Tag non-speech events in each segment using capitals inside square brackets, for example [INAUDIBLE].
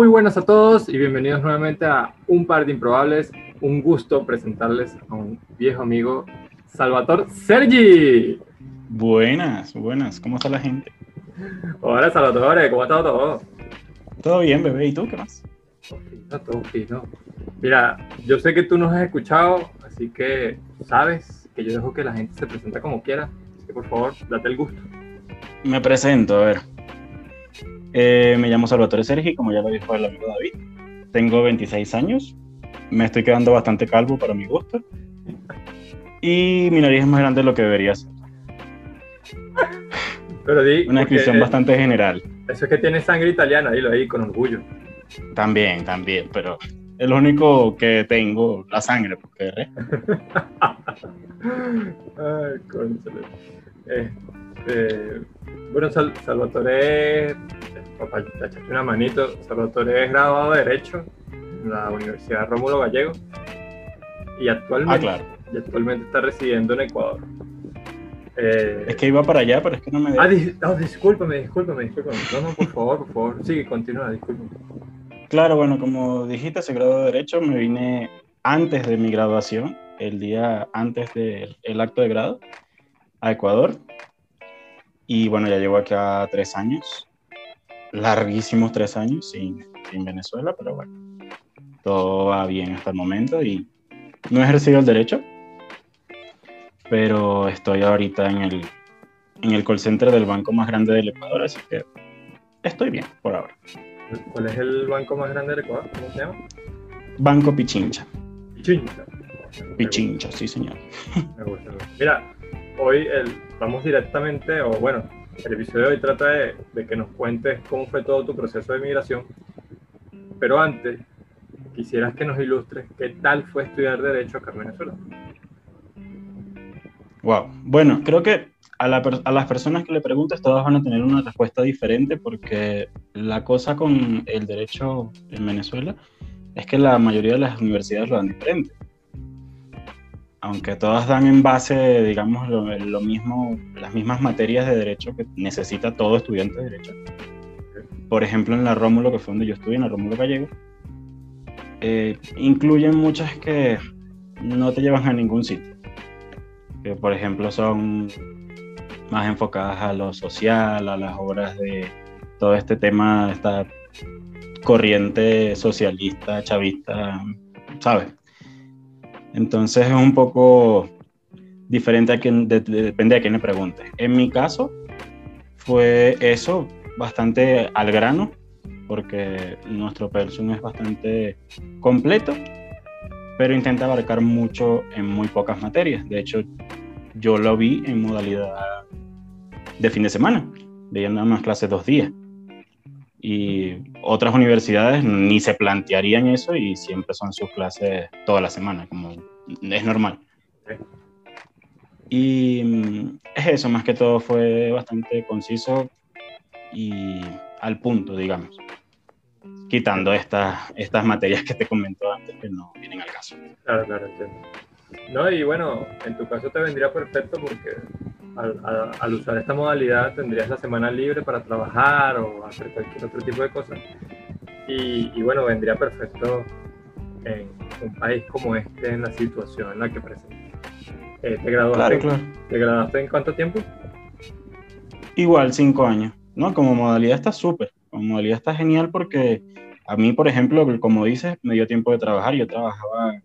Muy buenas a todos y bienvenidos nuevamente a Un Par de Improbables. Un gusto presentarles a un viejo amigo, Salvatore Sergi. Buenas, buenas. ¿Cómo está la gente? Hola, Salvatore. ¿Cómo está todo? Todo bien, bebé. ¿Y tú qué más? Todo todo fino. Mira, yo sé que tú nos has escuchado, así que sabes que yo dejo que la gente se presente como quiera. Así que por favor, date el gusto. Me presento, a ver. Eh, me llamo Salvatore Sergi, como ya lo dijo el amigo David. Tengo 26 años. Me estoy quedando bastante calvo para mi gusto. Y mi nariz es más grande de lo que debería ser. Pero di, Una descripción porque bastante general. Eso es que tiene sangre italiana, dilo ahí con orgullo. También, también, pero es lo único que tengo, la sangre, porque resto- [LAUGHS] Ay, cónchale. Este, bueno, Sal- Salvatore, papá, te echaste una manito. Salvatore es graduado de Derecho en la Universidad Rómulo Gallego y actualmente, Ah, claro. y actualmente está residiendo en Ecuador. Eh, Es que iba para allá, pero es que no me Ah, dis- oh, discúlpame, discúlpame, discúlpame. No, no, por favor, por favor. Sigue, continúa, discúlpame. Claro, bueno, como dijiste, se graduó de Derecho, me vine antes de mi graduación, el día antes del el acto de grado, a Ecuador. Y bueno, ya llevo acá tres años, larguísimos tres años sin, sin Venezuela, pero bueno, todo va bien hasta el momento y no he ejercido el derecho, pero estoy ahorita en el, en el call center del banco más grande del Ecuador, así que estoy bien por ahora. ¿Cuál es el banco más grande del Ecuador? ¿Cómo se llama? Banco Pichincha. Pichincha. Pichincha, sí, señor. Me gusta. Mira, hoy el- vamos directamente, o bueno, el episodio de hoy trata de, que nos cuentes cómo fue todo tu proceso de migración. Pero antes, quisieras que nos ilustres qué tal fue estudiar Derecho acá en Venezuela. Wow. Bueno, creo que a las personas que le preguntes, todas van a tener una respuesta diferente porque la cosa con el derecho en Venezuela es que la mayoría de las universidades lo dan diferente. Aunque todas dan en base, digamos, lo, lo mismo, las mismas materias de derecho que necesita todo estudiante de derecho. Por ejemplo, en la Rómulo, que fue donde yo estudié, en la Rómulo Gallego, eh, incluyen muchas que no te llevan a ningún sitio que por ejemplo son más enfocadas a lo social, a las obras de todo este tema, esta corriente socialista, chavista, ¿sabes? Entonces es un poco diferente a quien, de- de- depende de quién le pregunte. En mi caso fue eso, bastante al grano, porque nuestro pensum es bastante completo, pero intenta abarcar mucho en muy pocas materias. De hecho, yo lo vi en modalidad de fin de semana, veía nada más clases dos días. Y otras universidades ni se plantearían eso y siempre son sus clases toda la semana, como es normal. Y mm, es eso, más que todo fue bastante conciso y al punto, digamos, quitando estas, estas materias que te comentó antes que no vienen al caso. Claro, claro, entiendo. No, y bueno, en tu caso te vendría perfecto porque al, al- al usar esta modalidad tendrías la semana libre para trabajar o hacer cualquier otro tipo de cosas. Y, y bueno, vendría perfecto en un país como este, en la situación en la que presenta. Eh, ¿te, graduaste, Claro, claro. ¿Te graduaste en cuánto tiempo? Igual, cinco años. No, como modalidad está súper. Como modalidad está genial porque a mí, por ejemplo, como dices, me dio tiempo de trabajar. Yo trabajaba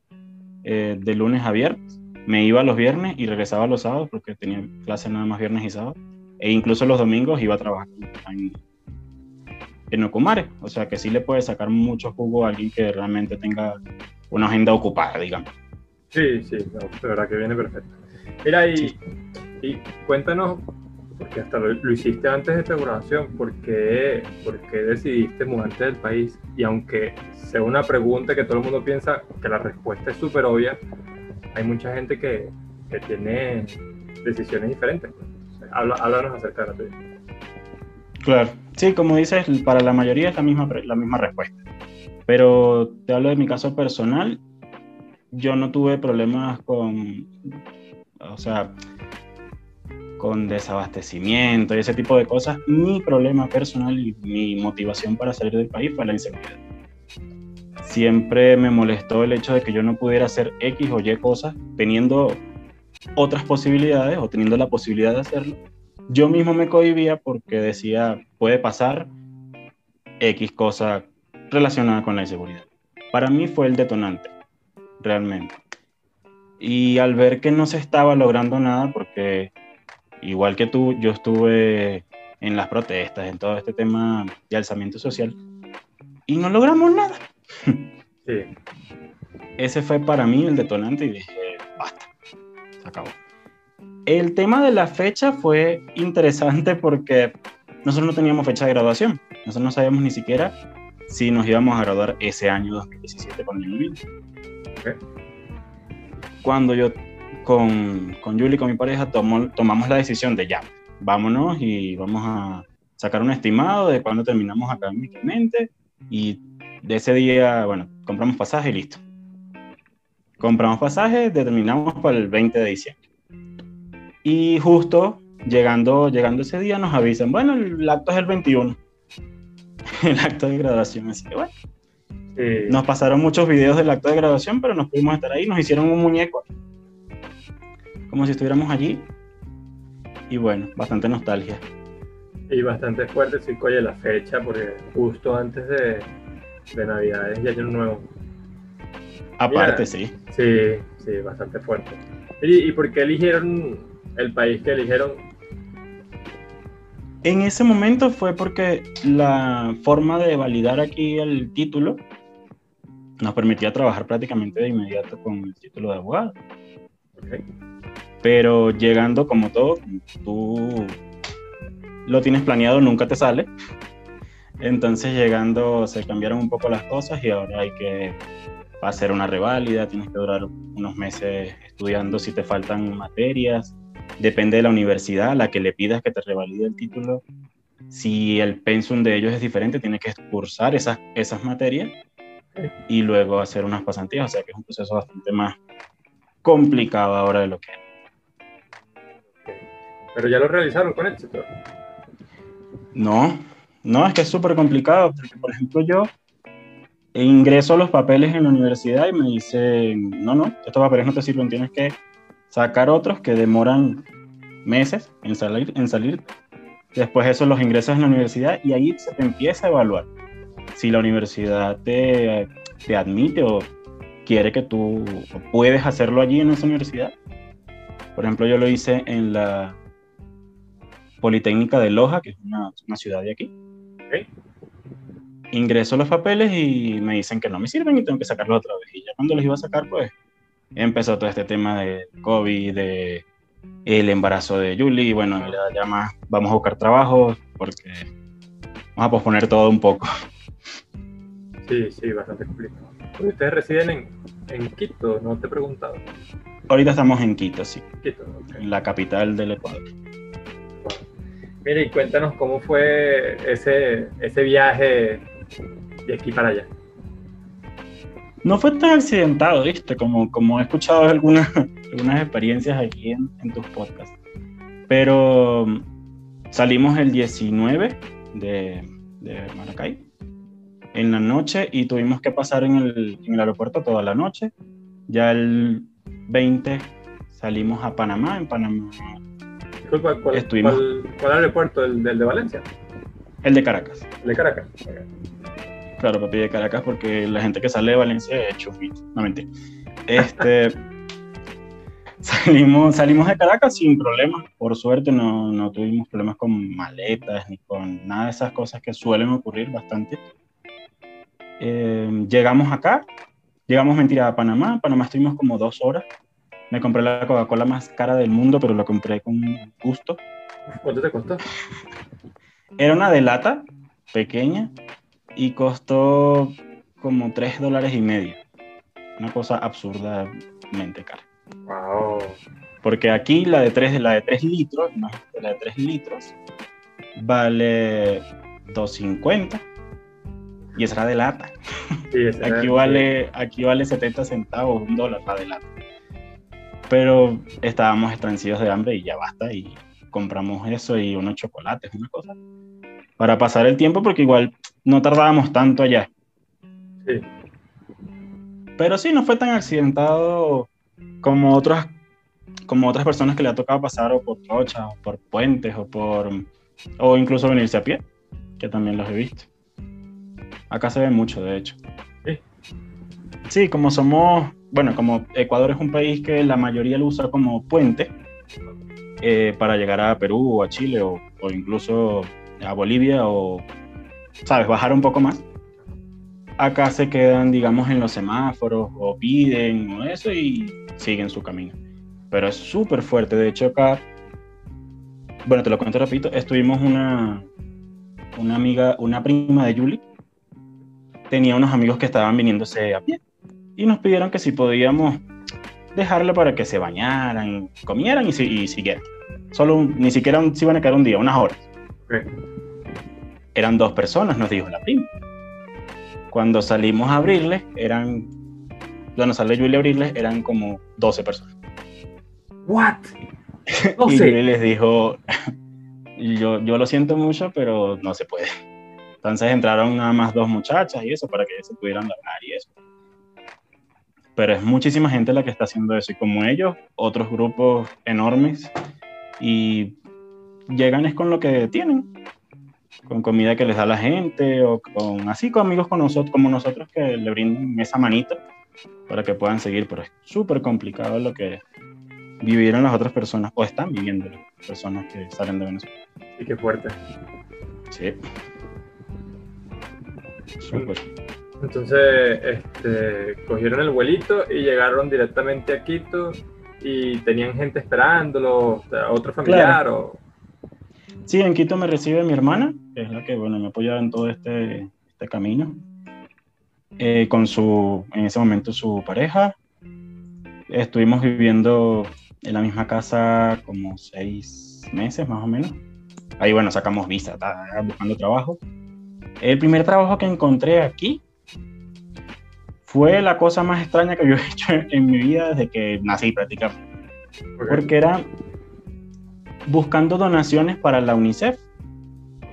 eh, de lunes a viernes. Me iba los viernes y regresaba los sábados porque tenía clases nada más viernes y sábados. E incluso los domingos iba a trabajar en, en Ocumare. O sea que sí le puede sacar mucho jugo a alguien que realmente tenga una agenda ocupada, digamos. Sí, sí, no, de verdad que viene perfecto. Mira, y, Sí. y cuéntanos, porque hasta lo, lo hiciste antes de tu graduación, ¿por qué, por qué decidiste mudarte del país? Y aunque sea una pregunta que todo el mundo piensa que la respuesta es súper obvia, hay mucha gente que, que tiene decisiones diferentes. Habla- háblanos acerca de la tuya. Claro, sí, como dices, para la mayoría es la misma, la misma respuesta. Pero te hablo de mi caso personal. Yo no tuve problemas con, o sea, con desabastecimiento y ese tipo de cosas. Mi problema personal y mi motivación para salir del país fue la inseguridad. Siempre me molestó el hecho de que yo no pudiera hacer X o Y cosas teniendo otras posibilidades o teniendo la posibilidad de hacerlo. Yo mismo me cohibía porque decía, puede pasar X cosa relacionada con la inseguridad. Para mí fue el detonante, realmente. Y al ver que no se estaba logrando nada, porque igual que tú, yo estuve en las protestas, en todo este tema de alzamiento social, y no logramos nada. [LAUGHS] Sí. Ese fue para mí el detonante y dije, basta, se acabó. El tema de la fecha fue interesante porque nosotros no teníamos fecha de graduación. Nosotros no sabíamos ni siquiera si nos íbamos a graduar ese año 2017 con el okay. Cuando yo con, con Julie, con mi pareja, tomamos la decisión de ya, vámonos y vamos a sacar un estimado de cuándo terminamos académicamente y de ese día, bueno, compramos pasaje y listo. Compramos pasaje, determinamos para el 20 de diciembre. Y justo llegando, llegando ese día nos avisan, bueno, el acto es el 21. [LAUGHS] el acto de graduación, así que bueno. Nos pasaron muchos videos del acto de graduación, pero nos pudimos estar ahí, nos hicieron un muñeco, como si estuviéramos allí. Y bueno, bastante nostalgia. Y bastante fuerte, sí, oye, la fecha, porque justo antes de, de Navidades y Año Nuevo. Aparte, sí. Sí, sí, bastante fuerte. ¿Y, ¿Y por qué eligieron el país que eligieron? En ese momento fue porque la forma de validar aquí el título nos permitía trabajar prácticamente de inmediato con el título de abogado. Pero llegando como todo, tú lo tienes planeado, nunca te sale. Entonces llegando se cambiaron un poco las cosas y ahora hay que hacer una reválida, tienes que durar unos meses estudiando si te faltan materias, depende de la universidad a la que le pidas que te revalide el título. Si el pensum de ellos es diferente, tienes que cursar esas, esas materias y luego hacer unas pasantías, o sea que es un proceso bastante más complicado ahora de lo que Pero ya lo realizaron con éxito. No, no, es que es súper complicado, porque por ejemplo yo ingreso los papeles en la universidad y me dicen, no, no, estos papeles no te sirven, tienes que sacar otros que demoran meses en salir, en salir. Después eso los ingresas en la universidad y ahí se te empieza a evaluar si la universidad te, te admite o quiere que tú puedes hacerlo allí en esa universidad. Por ejemplo, yo lo hice en la Politécnica de Loja, que es una, una ciudad de aquí. Ingreso los papeles y me dicen que no me sirven y tengo que sacarlos otra vez. Y ya cuando los iba a sacar, pues empezó todo este tema de COVID, de el embarazo de Julie, y bueno, ya más vamos a buscar trabajo porque vamos a posponer todo un poco. Sí, sí, bastante complicado. ¿Ustedes residen en, en Quito? No te he preguntado. Ahorita estamos en Quito, sí. Quito, En la capital del Ecuador. Mire, y cuéntanos cómo fue ese, ese viaje de aquí para allá. No fue tan accidentado, ¿viste? Como, como he escuchado algunas, [LAUGHS] algunas experiencias aquí en, en tus podcasts. Pero mm, salimos el 19 de, de Maracay en la noche y tuvimos que pasar en el, en el, aeropuerto toda la noche. Ya el 20 salimos a Panamá. En Panamá ¿cuál, estuvimos... ¿cuál, aeropuerto? ¿El, ¿El, de Valencia? El de Caracas. El de Caracas. Claro, papi, de Caracas porque la gente que sale de Valencia es chufito. No mentira. Este. [LAUGHS] salimos, salimos de Caracas sin problemas. Por suerte no, no tuvimos problemas con maletas ni con nada de esas cosas que suelen ocurrir bastante. Eh, llegamos acá, llegamos mentira a Panamá. En Panamá estuvimos como dos horas. Me compré la Coca-Cola más cara del mundo, pero la compré con gusto. ¿Cuánto te costó? Era una de lata, pequeña, y costó como 3 dólares y medio. Una cosa absurdamente cara. Wow. Porque aquí la de 3, la de 3 litros, la de 3 litros, vale 2.50 y esa era de lata. aquí, vale, aquí vale 70 centavos, un dólar la de lata. Pero estábamos estrancidos de hambre y ya basta y compramos eso y unos chocolates, una cosa, para pasar el tiempo porque igual no tardábamos tanto allá. Sí. Pero sí, no fue tan accidentado como otras, como otras personas que le ha tocado pasar o por trochas, o por puentes, o por o incluso venirse a pie, que también los he visto. Acá se ve mucho, de hecho. Sí. Sí, como somos, bueno, como Ecuador es un país que la mayoría lo usa como puente eh, para llegar a Perú o a Chile o, incluso a Bolivia o, ¿sabes?, bajar un poco más acá se quedan, digamos, en los semáforos o piden o eso y siguen su camino. Pero es súper fuerte. De hecho, acá, bueno, te lo cuento rapidito, estuvimos una, una amiga, una prima de Julie, tenía unos amigos que estaban viniéndose a pie y nos pidieron que si podíamos dejarle para que se bañaran, comieran y, y siguieran. Solo ni siquiera se iban a quedar un día, unas horas. Eran dos personas, nos dijo la prima. Cuando salimos a abrirles, eran. Cuando sale Julie a abrirles, eran como 12 personas. ¿What? [LAUGHS] y Julie les dijo: [LAUGHS] yo, yo lo siento mucho, pero no se puede. Entonces entraron nada más dos muchachas y eso para que se pudieran lavar y eso. Pero es muchísima gente la que está haciendo eso. Y como ellos, otros grupos enormes. Y llegan es con lo que tienen con comida que les da la gente o con así con amigos con nosotros, como nosotros que le brinden esa manita para que puedan seguir, pero es súper complicado lo que vivieron las otras personas o están viviendo las personas que salen de Venezuela. Y qué fuerte. Sí. Súper. Entonces, este, cogieron el vuelito y llegaron directamente a Quito y tenían gente esperándolo, otro familiar o Sí, en Quito me recibe mi hermana, que es la que bueno, me apoya en todo este, este camino. Eh, con su, en ese momento, su pareja. Estuvimos viviendo en la misma casa como seis meses más o menos. Ahí, bueno, sacamos visa, buscando trabajo. El primer trabajo que encontré aquí fue la cosa más extraña que yo he hecho en mi vida desde que nací prácticamente. Porque era buscando donaciones para la UNICEF.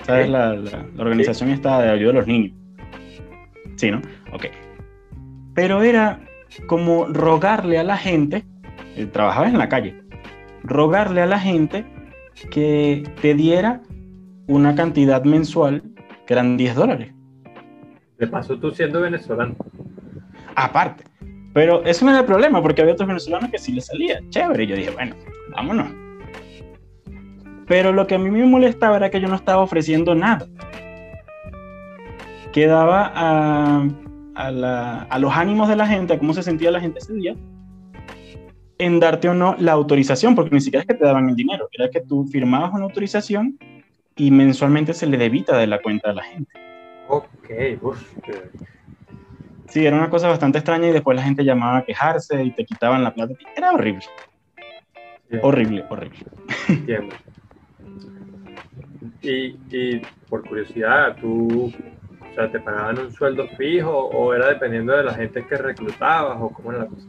¿Sabes? La, organización está de ayuda a los niños. Sí, ¿no? Ok. Pero era como rogarle a la gente, eh, trabajaba en la calle, rogarle a la gente que te diera una cantidad mensual que eran 10 dólares. De paso, tú siendo venezolano. Aparte. Pero eso no era el problema, porque había otros venezolanos que sí les salía. Chévere. Y yo dije, bueno, vámonos. Pero lo que a mí me molestaba era que yo no estaba ofreciendo nada. Quedaba a, a, los ánimos de la gente, a cómo se sentía la gente ese día, en darte o no la autorización, porque ni siquiera es que te daban el dinero, era que tú firmabas una autorización y mensualmente se le debita de la cuenta de la gente. Ok, uf. Sí, era una cosa bastante extraña y después la gente llamaba a quejarse y te quitaban la plata. Era horrible. Horrible, horrible. [LAUGHS] Y, por curiosidad, ¿tú o sea, te pagaban un sueldo fijo o era dependiendo de la gente que reclutabas o cómo era la cosa?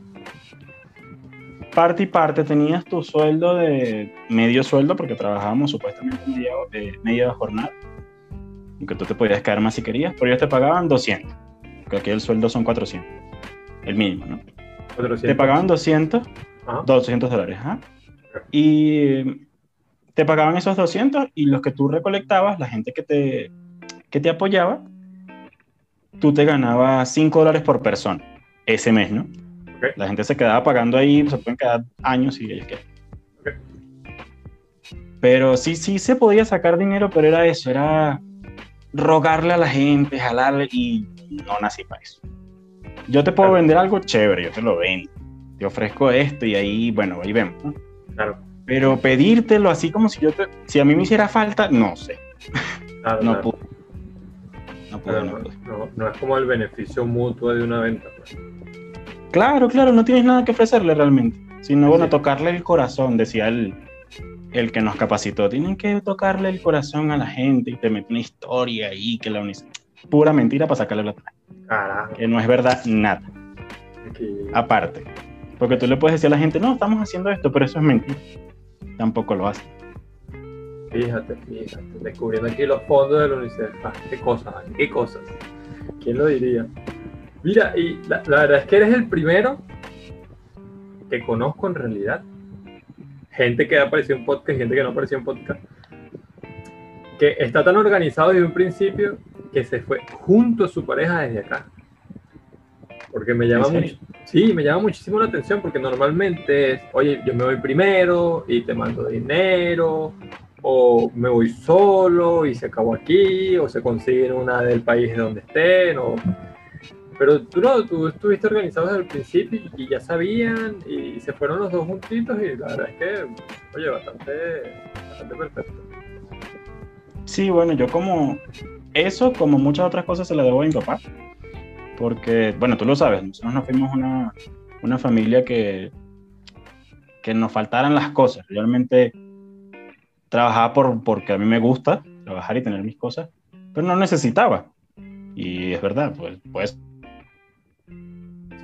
Parte y parte, tenías tu sueldo de medio sueldo porque trabajábamos supuestamente media, de media jornada, aunque tú te podías quedar más si querías, pero ellos te pagaban 200, porque aquí el sueldo son 400, el mínimo, ¿no? 400. Te pagaban 200, 200 dólares, ¿ah? Y te pagaban esos 200 y los que tú recolectabas, la gente que te, que te apoyaba, tú te ganabas 5 dólares por persona ese mes, ¿no? La gente se quedaba pagando ahí, se pueden quedar años y ellos quieren. Pero sí, sí se podía sacar dinero, pero era eso, era rogarle a la gente, jalarle y no nací para eso. Yo te puedo vender algo chévere, yo te lo vendo. Te ofrezco esto y ahí, bueno, ahí vemos. Claro. Pero pedírtelo así como si yo te, si a mí me hiciera falta, no sé. no, Puedo. No, no, es como el beneficio mutuo de una venta. Pues. Claro, claro, no tienes nada que ofrecerle realmente. Sino, bueno, tocarle el corazón, decía el, el que nos capacitó. Tienen que tocarle el corazón a la gente y te mete una historia ahí que la unís. Pura mentira para sacarle la Carajo. Que no es verdad nada. Aparte. Porque tú le puedes decir a la gente, no, estamos haciendo esto, pero eso es mentira tampoco lo hace. Fíjate, fíjate, descubriendo aquí los fondos de la UNICEF. Ah, qué cosas, qué cosas. ¿Quién lo diría? Mira, y la, verdad es que eres el primero que conozco en realidad. Gente que ha aparecido en podcast, gente que no ha aparecido en podcast. Que está tan organizado desde un principio que se fue junto a su pareja desde acá. Porque me llama mucho. Sí, me llama muchísimo la atención porque normalmente es, oye, yo me voy primero y te mando dinero, o me voy solo y se acabó aquí, o se consiguen una del país donde estén, o... Pero tú no, tú estuviste organizado desde el principio y ya sabían y se fueron los dos juntitos y la verdad es que, oye, bastante, bastante perfecto. Sí, bueno, yo como eso, como muchas otras cosas, se la debo a mi papá. Porque, bueno, tú lo sabes, nosotros nos fuimos una, una familia que, que nos faltaran las cosas. Realmente trabajaba por, porque a mí me gusta trabajar y tener mis cosas, pero no necesitaba. Y es verdad, pues, pues.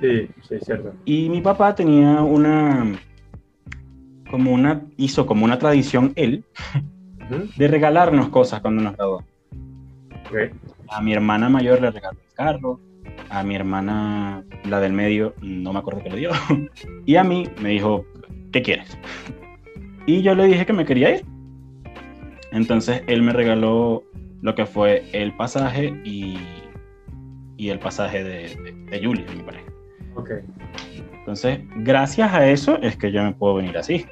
Sí, sí, cierto. Y mi papá tenía una, como una, hizo como una tradición él, de regalarnos cosas cuando nos graduó. A mi hermana mayor le regaló el carro, a mi hermana, la del medio, no me acuerdo qué le dio, [LAUGHS] y a mí me dijo, ¿qué quieres? Y yo le dije que me quería ir. Entonces él me regaló lo que fue el pasaje y, y el pasaje de, de, Julie, mi pareja. Ok. Entonces, gracias a eso es que yo me puedo venir así.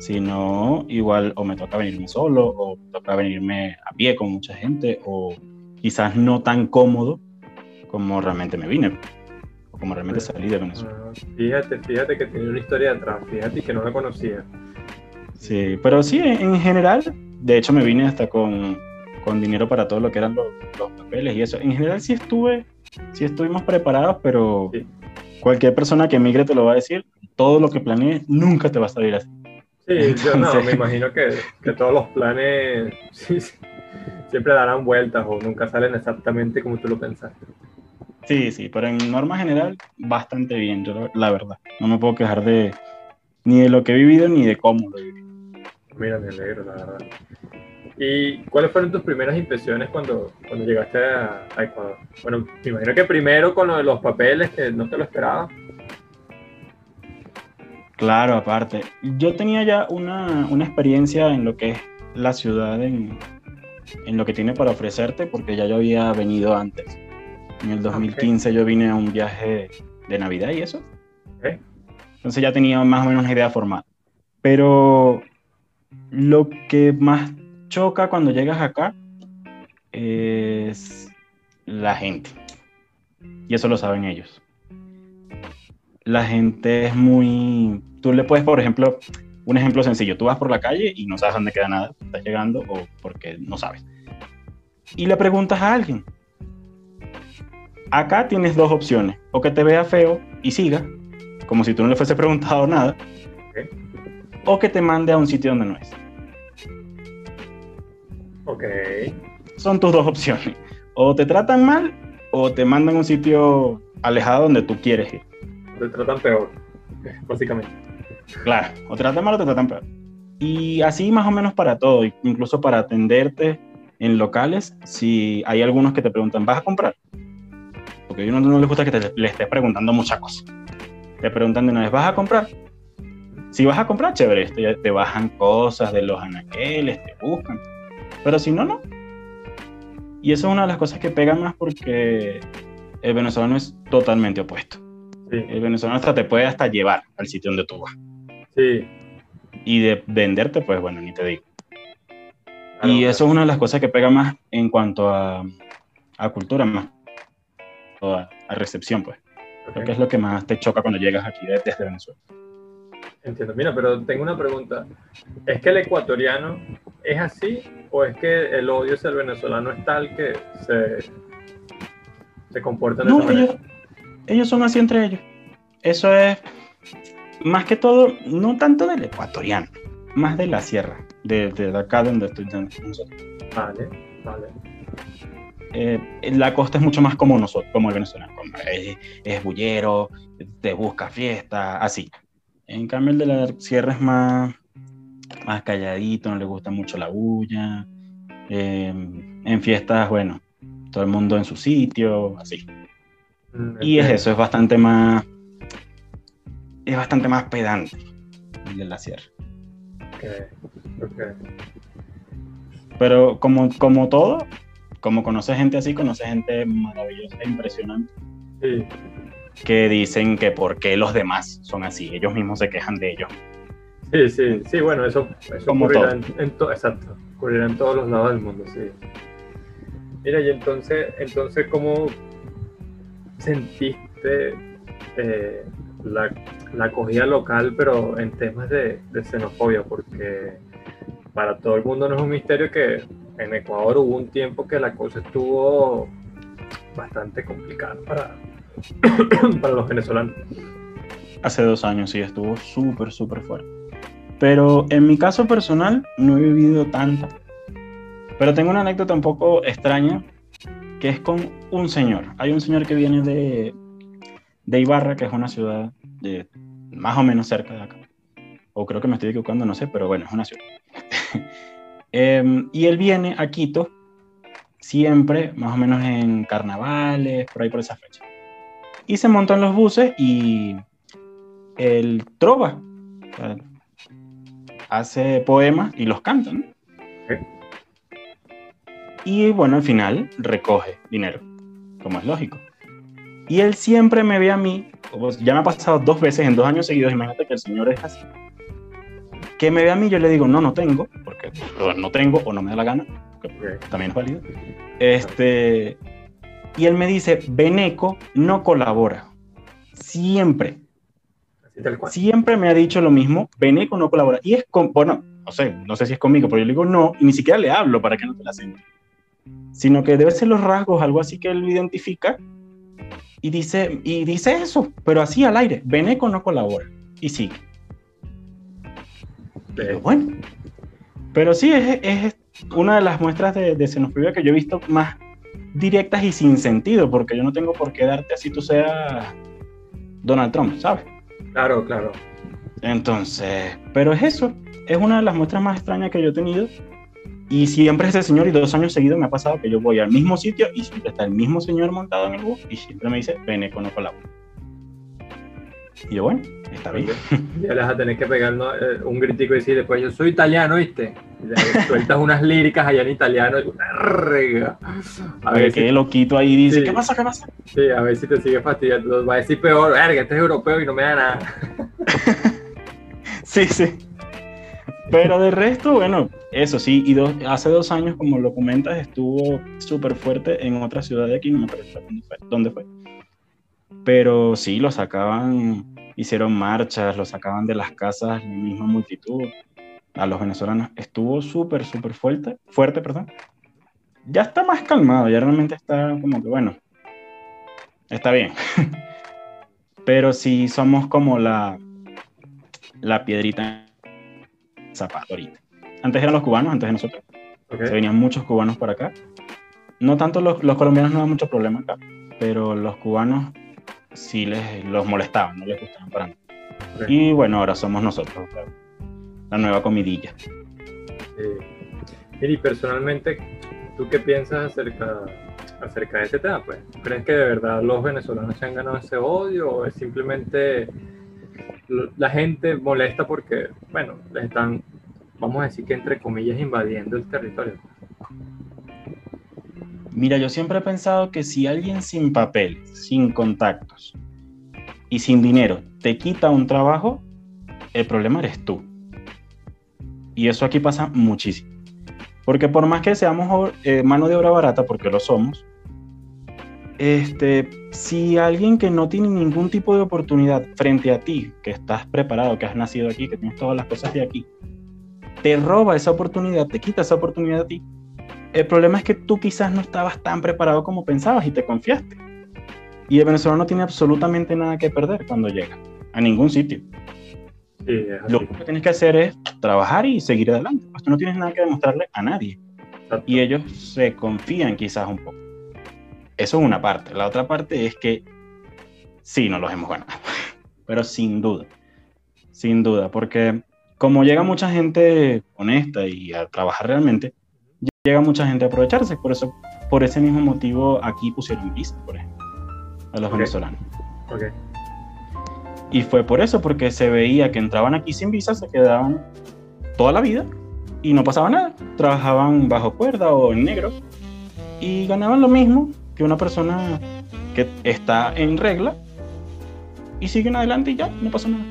Si no, igual o me toca venirme solo, o me toca venirme a pie con mucha gente, o quizás no tan cómodo como realmente me vine, o como realmente salí de Venezuela. Ah, fíjate, fíjate que tiene una historia atrás, fíjate que no la conocía. Sí, pero sí, en general, de hecho me vine hasta con, con dinero para todo lo que eran los, papeles y eso. En general sí estuve, sí estuvimos preparados, pero cualquier persona que emigre te lo va a decir, todo lo que planees nunca te va a salir así. Sí, yo no, me imagino que, que todos los planes [LAUGHS] siempre darán vueltas o nunca salen exactamente como tú lo pensaste. Sí, sí, pero en norma general, bastante bien, yo la verdad. No me puedo quejar de ni de lo que he vivido ni de cómo lo he vivido. Mira, me alegro, la verdad. ¿Y cuáles fueron tus primeras impresiones cuando, cuando llegaste a, Ecuador? Bueno, me imagino que primero con lo de los papeles, que no te lo esperaba. Claro, aparte. Yo tenía ya una, una experiencia en lo que es la ciudad, en, en, lo que tiene para ofrecerte, porque ya yo había venido antes. En el 2015 yo vine a un viaje de Navidad y eso. Entonces ya tenía más o menos una idea formada. Pero lo que más choca cuando llegas acá es la gente. Y eso lo saben ellos. La gente es muy... Tú le puedes, por ejemplo, un ejemplo sencillo. Tú vas por la calle y no sabes dónde queda nada. Estás llegando o porque no sabes. Y le preguntas a alguien. Acá tienes dos opciones. O que te vea feo y siga, como si tú no le fuese preguntado nada o que te mande a un sitio donde no es. Ok. Son tus dos opciones. O te tratan mal o te mandan a un sitio alejado donde tú quieres ir. Te tratan peor, básicamente. Claro, o te tratan mal o te tratan peor. Y así más o menos para todo, incluso para atenderte en locales, si hay algunos que te preguntan, ¿vas a comprar? Porque a uno no les gusta que te, le estés preguntando muchas cosas. Te preguntan de una vez, ¿vas a comprar? Si vas a comprar, chévere, te, te bajan cosas de los anaqueles, te buscan. Pero si no, no. Y eso es una de las cosas que pega más porque el venezolano es totalmente opuesto. El venezolano hasta te puede hasta llevar al sitio donde tú vas. Sí. Y de venderte, pues bueno, ni te digo. y eso es una de las cosas que pega más en cuanto a, a cultura, más a, a recepción, pues. Creo que es lo que más te choca cuando llegas aquí desde Venezuela. Entiendo. Mira, pero tengo una pregunta. ¿Es que el ecuatoriano es así o es que el odio hacia el venezolano es tal que se, se comportan de no, ellos, ellos son así entre ellos. Eso es, más que todo, no tanto del ecuatoriano, más de la sierra, de, de acá donde estoy nosotros. Vale, vale. Eh, la costa es mucho más como nosotros, como el venezolano, es, es bullero, te busca fiesta, así. En cambio, el de la sierra es más, más calladito, no le gusta mucho la bulla. Em, en fiestas, bueno, todo el mundo en su sitio, así. Mm, y es eso, es bastante más. Es bastante más pedante el de la sierra. Pero como, como todo, como conoce gente así, conoce gente maravillosa e impresionante. Que dicen que por qué los demás son así, ellos mismos se quejan de ellos. Sí, sí, sí, bueno, eso, eso como ocurrirá, en, exacto, ocurrirá en todos los lados del mundo, sí. Mira, y entonces, entonces ¿cómo sentiste eh, la, la, acogida local, pero en temas de, de, xenofobia? Porque para todo el mundo no es un misterio que en Ecuador hubo un tiempo que la cosa estuvo bastante complicada para, [COUGHS] para los venezolanos. Hace dos años sí, estuvo súper, súper fuerte. Pero en mi caso personal no he vivido tanta pero tengo una anécdota un poco extraña, que es con un señor. Hay un señor que viene de, de Ibarra, que es una ciudad de, más o menos cerca de acá. O creo que me estoy equivocando, no sé, pero bueno, es una ciudad. [LAUGHS] Em, y él viene a Quito siempre, más o menos en carnavales, por ahí por esa fecha. Y se montan los buses y él trova, hace poemas y los canta, ¿no? Y bueno, al final recoge dinero, como es lógico. Y él siempre me ve a mí, ya me ha pasado dos veces en dos años seguidos, imagínate que el señor es así. Que me ve a mí, yo le digo, no, no tengo, porque no tengo o no me da la gana, también es válido. Este, y él me dice, Beneco no colabora. Siempre. Siempre me ha dicho lo mismo, Beneco no colabora. Y es con, bueno, no sé, no sé si es conmigo, pero yo le digo no, y ni siquiera le hablo para que no te la sienta sino que debe ser los rasgos, algo así que él identifica y dice, y dice eso, pero así al aire, Beneco no colabora y sigue. Pero bueno, pero sí, es, es, una de las muestras de, de xenofobia que yo he visto más directas y sin sentido, porque yo no tengo por qué darte así tú seas Donald Trump, ¿sabes? Claro, claro. Entonces, pero es eso, es una de las muestras más extrañas que yo he tenido y siempre ese señor, y dos años seguidos me ha pasado que yo voy al mismo sitio y siempre está el mismo señor montado en el bus y siempre me dice, ven con la Y yo, bueno, está bien. Ya le vas a tener que pegar eh, un gritico y decir después, yo soy italiano, ¿viste? Y le sueltas unas líricas allá en italiano y una rega. A ver, qué loquito ahí dice, ¿qué pasa, qué pasa? Sí, a ver si te sigue fastidiando. Va a decir peor, verga, este es europeo y no me da nada. [LAUGHS] sí, sí. Pero de resto, bueno, eso sí, y hace dos años, como lo comentas, estuvo súper fuerte en otra ciudad de aquí, no me acuerdo dónde fue. Pero sí, lo sacaban, hicieron marchas, lo sacaban de las casas, la misma multitud, a los venezolanos. Estuvo súper, súper fuerte, fuerte, perdón. Ya está más calmado, ya realmente está como que, bueno, está bien. [LAUGHS] Pero sí somos como la, la piedrita zapato ahorita. Antes eran los cubanos, antes de nosotros. Se venían muchos cubanos para acá. No tanto los, los colombianos no dan mucho problema acá, pero los cubanos sí les los molestaban, no les gustaban para nada. Y bueno, ahora somos nosotros, la nueva comidilla. y personalmente, ¿tú qué piensas acerca, acerca de ese tema? Pues? ¿Crees que de verdad los venezolanos se han ganado ese odio o es simplemente la gente molesta porque, bueno, les están, vamos a decir que entre comillas, invadiendo el territorio. Mira, yo siempre he pensado que si alguien sin papel, sin contactos y sin dinero te quita un trabajo, el problema eres tú. Y eso aquí pasa muchísimo. Porque por más que seamos eh, mano de obra barata, porque lo somos, este, si alguien que no tiene ningún tipo de oportunidad frente a ti, que estás preparado, que has nacido aquí, que tienes todas las cosas de aquí, te roba esa oportunidad, te quita esa oportunidad a ti, el problema es que tú quizás no estabas tan preparado como pensabas y te confiaste. Y el venezolano no tiene absolutamente nada que perder cuando llega a ningún sitio. Lo que tienes que hacer es trabajar y seguir adelante. Pues tú no tienes nada que demostrarle a nadie. Y ellos se confían quizás un poco. Eso es una parte. La otra parte es que sí, no los hemos ganado. [LAUGHS] Pero sin duda. Sin duda. Porque como llega mucha gente honesta y a trabajar realmente, llega mucha gente a aprovecharse. Por eso, por ese mismo motivo, aquí pusieron visa, por ejemplo. a los venezolanos. Ok. Y fue por eso, porque se veía que entraban aquí sin visa, se quedaban toda la vida y no pasaba nada. Trabajaban bajo cuerda o en negro y ganaban lo mismo que una persona que está en regla y siguen adelante y ya, no pasa nada.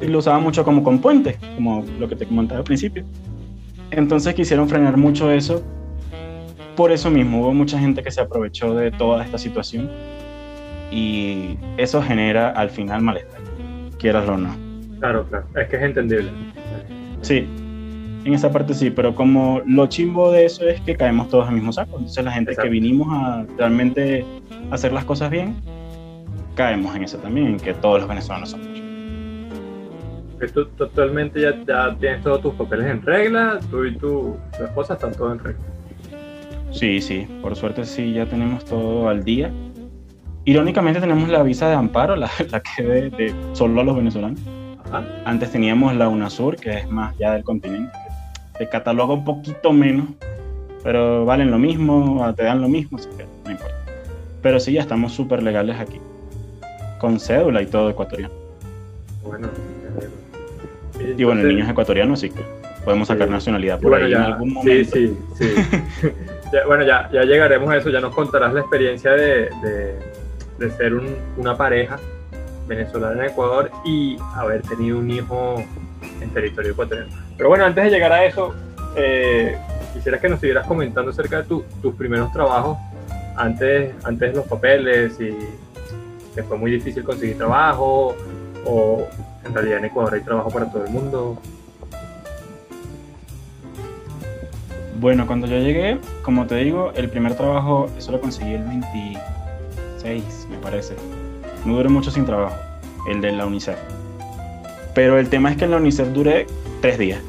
Y lo usaban mucho como con puente, como lo que te comentaba al principio. Entonces quisieron frenar mucho eso. Por eso mismo hubo mucha gente que se aprovechó de toda esta situación y eso genera al final malestar, quieras o no. Claro, claro. Es que es entendible. Sí, en esa parte sí, pero como lo chimbo de eso es que caemos todos al mismo saco. Entonces la gente Exacto. que vinimos a realmente hacer las cosas bien, caemos en eso también, en que todos los venezolanos son tú totalmente ya, ya tienes todos tus papeles en regla, tú y tu, tu esposa están todos en regla. Sí, sí, por suerte sí, ya tenemos todo al día. Irónicamente tenemos la visa de amparo, la, [LAUGHS] la que de, de solo a los venezolanos. Ajá. Antes teníamos la UNASUR, que es más ya del continente, que te cataloga un poquito menos, pero valen lo mismo, te dan lo mismo, así que no importa. Pero sí, ya estamos súper legales aquí, con cédula y todo ecuatoriano. Bueno, Y bueno, el niño es ecuatoriano, así que podemos sacar Sí. nacionalidad por bueno, ahí ya, en algún sí, momento. sí, sí. [LAUGHS] Ya, bueno, ya, ya llegaremos a eso, ya nos contarás la experiencia de, de- de ser un- una pareja venezolana en Ecuador y haber tenido un hijo en territorio ecuatoriano. Pero bueno, antes de llegar a eso, eh, quisiera que nos siguieras comentando acerca de tu- tus primeros trabajos antes, antes los papeles y que fue muy difícil conseguir trabajo o en realidad en Ecuador hay trabajo para todo el mundo. Bueno, cuando yo llegué, como te digo, el primer trabajo, eso lo conseguí el 26, me parece. No duré mucho sin trabajo, el de la UNICEF. Pero el tema es que en la UNICEF duré tres días,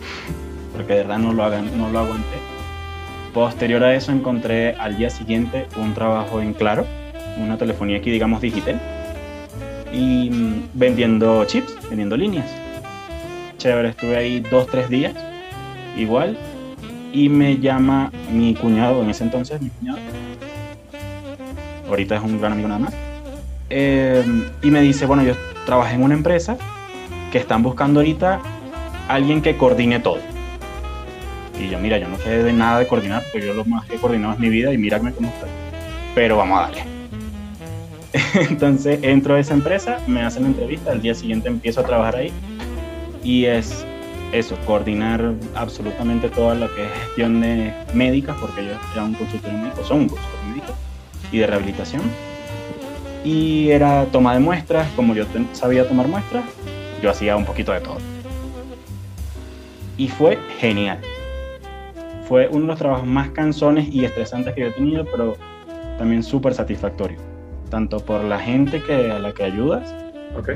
porque de verdad no lo, hagan, no lo aguanté. Posterior a eso encontré al día siguiente un trabajo en Claro, una telefonía aquí, digamos, digital, y mm, vendiendo chips, vendiendo líneas. Chévere, estuve ahí dos, tres días, igual, y me llama mi cuñado, en ese entonces mi cuñado, ahorita es un gran amigo nada más, eh, y me dice, bueno, yo trabajé en una empresa que están buscando ahorita alguien que coordine todo. Y yo, mira, yo no sé de nada de coordinar, porque yo lo más que he coordinado es mi vida y mírame cómo estoy. Pero vamos a darle. [LAUGHS] Entonces entro a esa empresa, me hacen la entrevista, al día siguiente empiezo a trabajar ahí y es eso, coordinar absolutamente toda lo que es gestión de médicas, porque yo era un consultorio médico, son un consultorio médico, y de rehabilitación. Y era toma de muestras, como yo sabía tomar muestras, yo hacía un poquito de todo. Y fue genial. Fue uno de los trabajos más cansones y estresantes que yo he tenido, pero también súper satisfactorio. Tanto por la gente que, a la que ayudas, ¿Ok?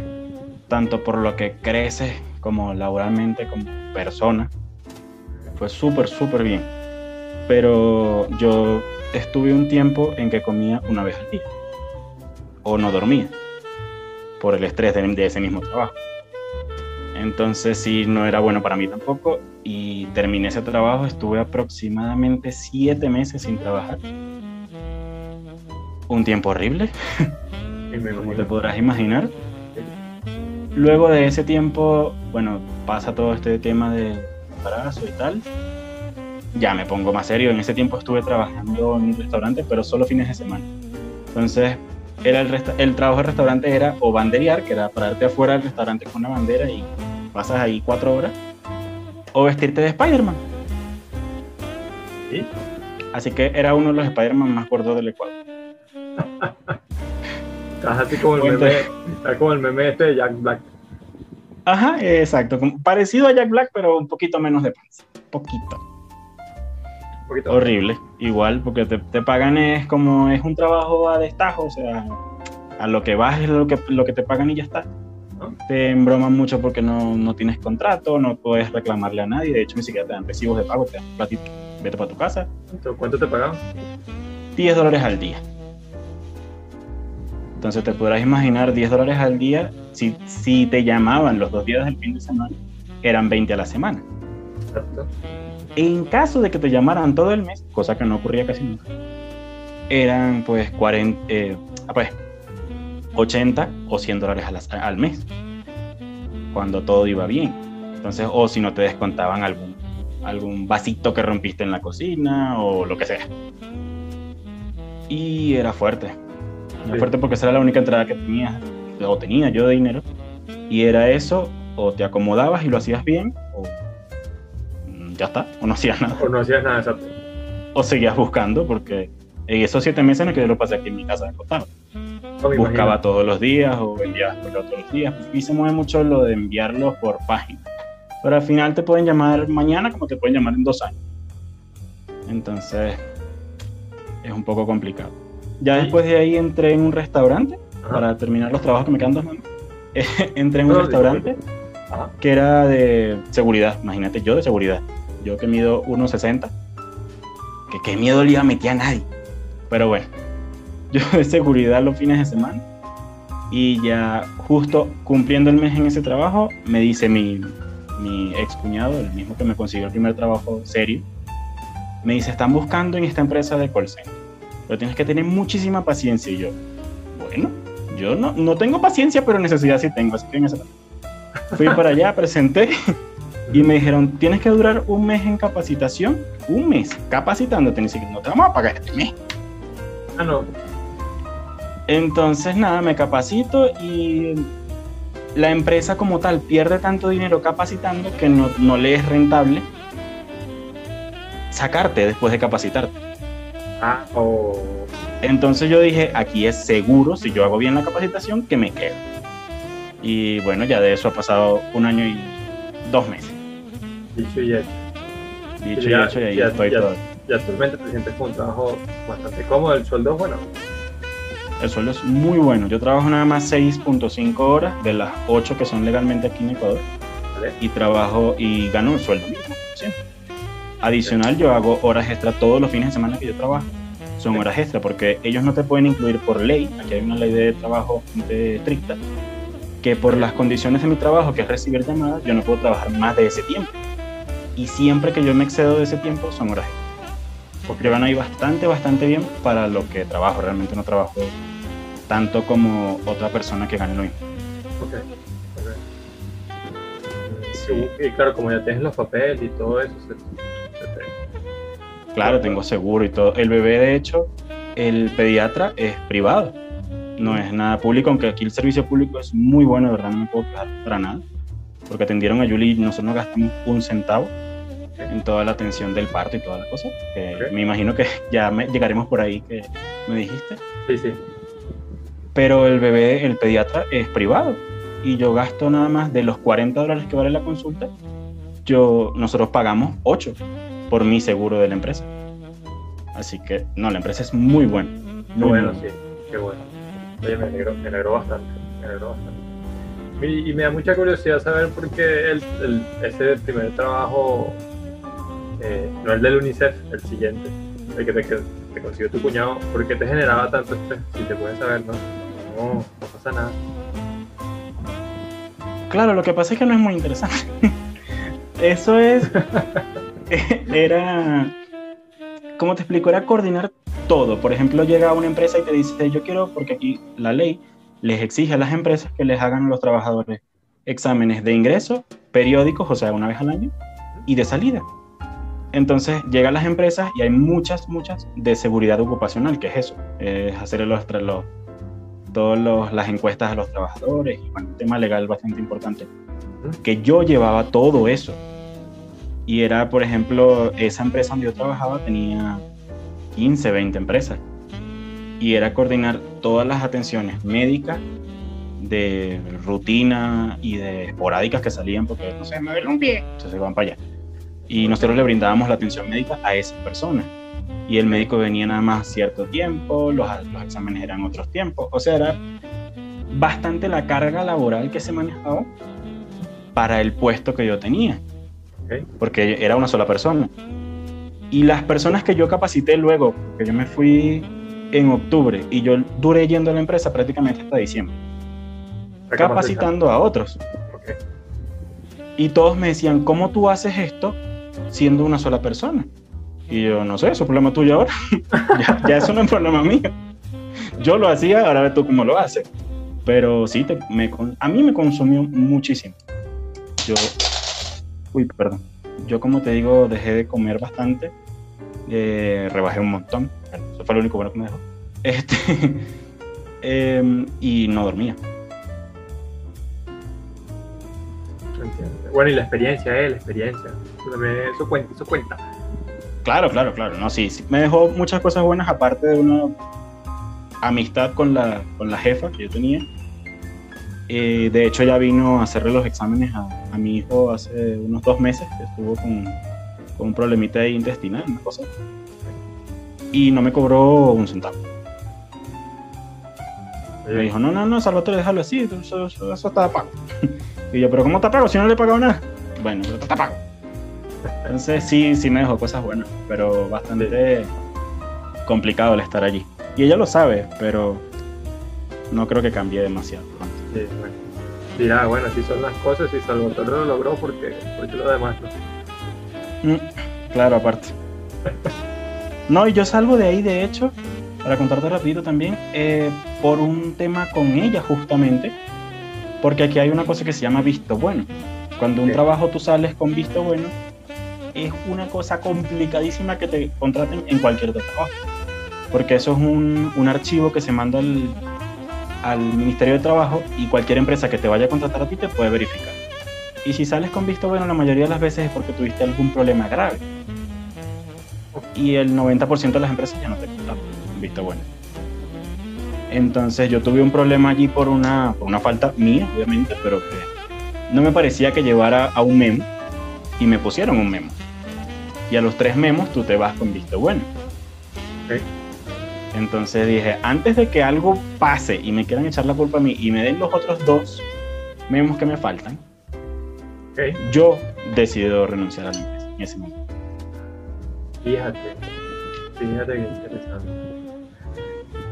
tanto por lo que creces como laboralmente, como persona. Fue súper, súper bien. Pero yo estuve un tiempo en que comía una vez al día. O no dormía. Por el estrés de, de ese mismo trabajo. Entonces sí, no era bueno para mí tampoco. Y terminé ese trabajo, estuve aproximadamente siete meses sin trabajar. Un tiempo horrible, como te podrás imaginar. Luego de ese tiempo, bueno, pasa todo este tema de embarazo y tal. Ya me pongo más serio. En ese tiempo estuve trabajando en un restaurante, pero solo fines de semana. Entonces, era el, trabajo del restaurante era o banderear, que era pararte afuera del restaurante con una bandera y pasas ahí cuatro horas, o vestirte de Spider-Man. ¿Sí? Así que era uno de los Spider-Man más gordos del Ecuador. Estás así como el meme, estás como el meme este de Jack Black. Ajá, exacto. parecido a Jack Black, pero un poquito menos de panza. Poquito. Un poquito. Horrible, igual, porque te, te pagan es como es un trabajo a destajo, o sea, a lo que vas es lo que, lo que te pagan y ya está. ¿no? Te embroman mucho porque no, no tienes contrato, no puedes reclamarle a nadie, de hecho ni siquiera te dan recibos de pago, te dan un platito, vete para tu casa, ¿Cuánto- ¿Cuánto te pagaban? 10 dólares al día. Entonces te podrás imaginar 10 dólares al día, si, si te llamaban los dos días del fin de semana, eran 20 a la semana. Exacto. En caso de que te llamaran todo el mes, cosa que no ocurría casi nunca, eran pues 40, eh, ah, pues, 80 o 100 dólares al, al mes, cuando todo iba bien. Entonces, o si no te descontaban algún, algún vasito que rompiste en la cocina o lo que sea. Y era fuerte. Sí. fuerte porque esa era la única entrada que tenía, o tenía yo de dinero. Y era eso, o te acomodabas y lo hacías bien, o mm, ya está, o no hacías nada. O no hacías nada exacto. O seguías buscando, porque en esos siete meses no que yo lo pasé aquí en mi casa acostado. O me Buscaba imagino. todos los días o correo todos los días. Y se mueve mucho lo de enviarlos por página. Pero al final te pueden llamar mañana como te pueden llamar en dos años. Entonces es un poco complicado. Ya después de ahí entré en un restaurante Ajá. para terminar los trabajos que me quedan dos meses. [LAUGHS] entré en un No, restaurante que era de seguridad. Imagínate, yo de seguridad. Yo que mido 1,60. Que qué miedo le iba a meter a nadie. Pero bueno, [LAUGHS] yo de seguridad los fines de semana. Y ya justo cumpliendo el mes en ese trabajo, me dice mi, mi ex cuñado, el mismo que me consiguió el primer trabajo serio, me dice, están buscando en esta empresa de call center. Pero tienes que tener muchísima paciencia. Y yo, bueno, yo no, no tengo paciencia, pero necesidad sí tengo. Así que en esa Fui para allá, presenté y me dijeron, tienes que durar un mes en capacitación, un mes capacitándote, ni siquiera no te vamos a pagar este mes. Ah, no. Entonces, nada, me capacito y la empresa como tal pierde tanto dinero capacitando que no, no le es rentable sacarte después de capacitarte. Ah. Entonces yo dije, aquí es seguro, si yo hago bien la capacitación, que me quedo. Y bueno, ya de eso ha pasado un año y dos meses. Dicho y hecho. Dicho y Ya- hecho, y ahí ya- estoy ya- todo. Y actualmente te sientes con un trabajo bastante cómodo. El sueldo es bueno. El sueldo es muy bueno. Yo trabajo nada más 6.5 horas de las 8 que son legalmente aquí en Ecuador. ¿vale? Y trabajo y gano el sueldo mismo, siempre. Adicional, yo hago horas extra todos los fines de semana que yo trabajo. Son horas extra porque ellos no te pueden incluir por ley. Aquí hay una ley de trabajo estricta. Que por las condiciones de mi trabajo, que es recibir llamadas, yo no puedo trabajar más de ese tiempo. Y siempre que yo me excedo de ese tiempo, son horas extra. Porque yo gano ahí bastante, bastante bien para lo que trabajo. Realmente no trabajo tanto como otra persona que gane lo mismo. Ok. ok. Sí, y claro, como ya tienes los papeles y todo eso, Claro, tengo seguro y todo. El bebé, de hecho, el pediatra es privado. No es nada público, aunque aquí el servicio público es muy bueno, de verdad, no me puedo quejar para nada. Porque atendieron a Julie y nosotros no gastamos un centavo en toda la atención del parto y toda la cosa. Que Ok. Me imagino que [LAUGHS] ya me- llegaremos por ahí que me dijiste. Sí, sí. Pero el bebé, el pediatra, es privado. Y yo gasto nada más de los 40 dólares que vale la consulta. Yo, nosotros pagamos 8 por mi seguro de la empresa. Así que, no, la empresa es muy buena. Muy bueno, buena. sí. Qué bueno. Oye, me alegró, me alegró bastante. Me alegró bastante. Y, y me da mucha curiosidad saber por qué el, el- ese primer trabajo, eh, no el del UNICEF, el siguiente, el que te, que te consiguió tu cuñado, ¿por qué te generaba tanto estrés? Si te puedes saber, ¿no? No, no pasa nada. Claro, lo que pasa es que no es muy interesante. [LAUGHS] Eso es. [LAUGHS] [LAUGHS] Era. ¿Cómo te explico? Era coordinar todo. Por ejemplo, llega una empresa y te dice: Yo quiero, porque aquí la ley les exige a las empresas que les hagan a los trabajadores exámenes de ingreso periódicos, o sea, una vez al año, y de salida. Entonces llegan las empresas y hay muchas, muchas de seguridad ocupacional, que es eso, es hacer los, los, todas las encuestas a los trabajadores, y bueno, un tema legal bastante importante, que yo llevaba todo eso. Y era, por ejemplo, esa empresa donde yo trabajaba tenía 15, 20 empresas. Y era coordinar todas las atenciones médicas de rutina y de esporádicas que salían porque, no sé, me duele un pie, entonces van para allá. Y nosotros le brindábamos la atención médica a esa persona. Y el médico venía nada más cierto tiempo, los, los exámenes eran otros tiempos. O sea, era bastante la carga laboral que se manejaba para el puesto que yo tenía. Okay. Porque era una sola persona. Y las personas que yo capacité luego, que yo me fui en octubre y yo duré yendo a la empresa prácticamente hasta diciembre, capacitando a otros. Okay. Y todos me decían, ¿cómo tú haces esto siendo una sola persona? Y yo, no sé, eso es problema tuyo ahora. [LAUGHS] ya, ya, eso no es problema mío. Yo lo hacía, ahora ve tú cómo lo haces. Pero sí, te, me, a mí me consumió muchísimo. Yo, uy, perdón. Yo, como te digo, dejé de comer bastante. Eh, rebajé un montón. Eso fue lo único bueno que me dejó. [LAUGHS] Este, em, y no dormía. Bueno, y la experiencia, ¿eh? La experiencia. Eso, cuenta, eso cuenta. Claro, claro, claro. No, sí, sí, Me dejó muchas cosas buenas, aparte de una amistad con la, con la jefa que yo tenía. Eh, de hecho, ya vino a hacerle los exámenes a, a, mi hijo hace unos dos meses, que estuvo con, con un problemita intestinal, una cosa. Y no me cobró un centavo. Me dijo, no, no, no, Salvatore, déjalo así, eso, eso, eso está pago. [LAUGHS] y yo, pero ¿cómo te pago si no le he pagado nada? Bueno, pero está pago. Entonces sí, sí me dejó cosas buenas, pero bastante complicado el estar allí. Y ella lo sabe, pero no creo que cambie demasiado. Dirá, bueno, así son las cosas y Salvatore lo logró porque, porque lo demás no. Mm, claro, aparte. no, y yo salgo de ahí, de hecho, para contarte rápido también, eh, por un tema con ella justamente, porque aquí hay una cosa que se llama visto bueno. Cuando un trabajo tú sales con visto bueno, es una cosa complicadísima que te contraten en cualquier trabajo, porque eso es un, un archivo que se manda al, al Ministerio de Trabajo y cualquier empresa que te vaya a contratar a ti te puede verificar. Y si sales con visto bueno, la mayoría de las veces es porque tuviste algún problema grave. Y el 90% de las empresas ya no te contratan con visto bueno. Entonces yo tuve un problema allí por una, por una falta mía, obviamente, pero que no me parecía que llevara a un memo y me pusieron un memo. Y a los tres memos tú te vas con visto bueno. Entonces dije, antes de que algo pase y me quieran echar la culpa a mí y me den los otros dos memos que me faltan, yo decido renunciar a la empresa en ese momento. Fíjate, fíjate que interesante.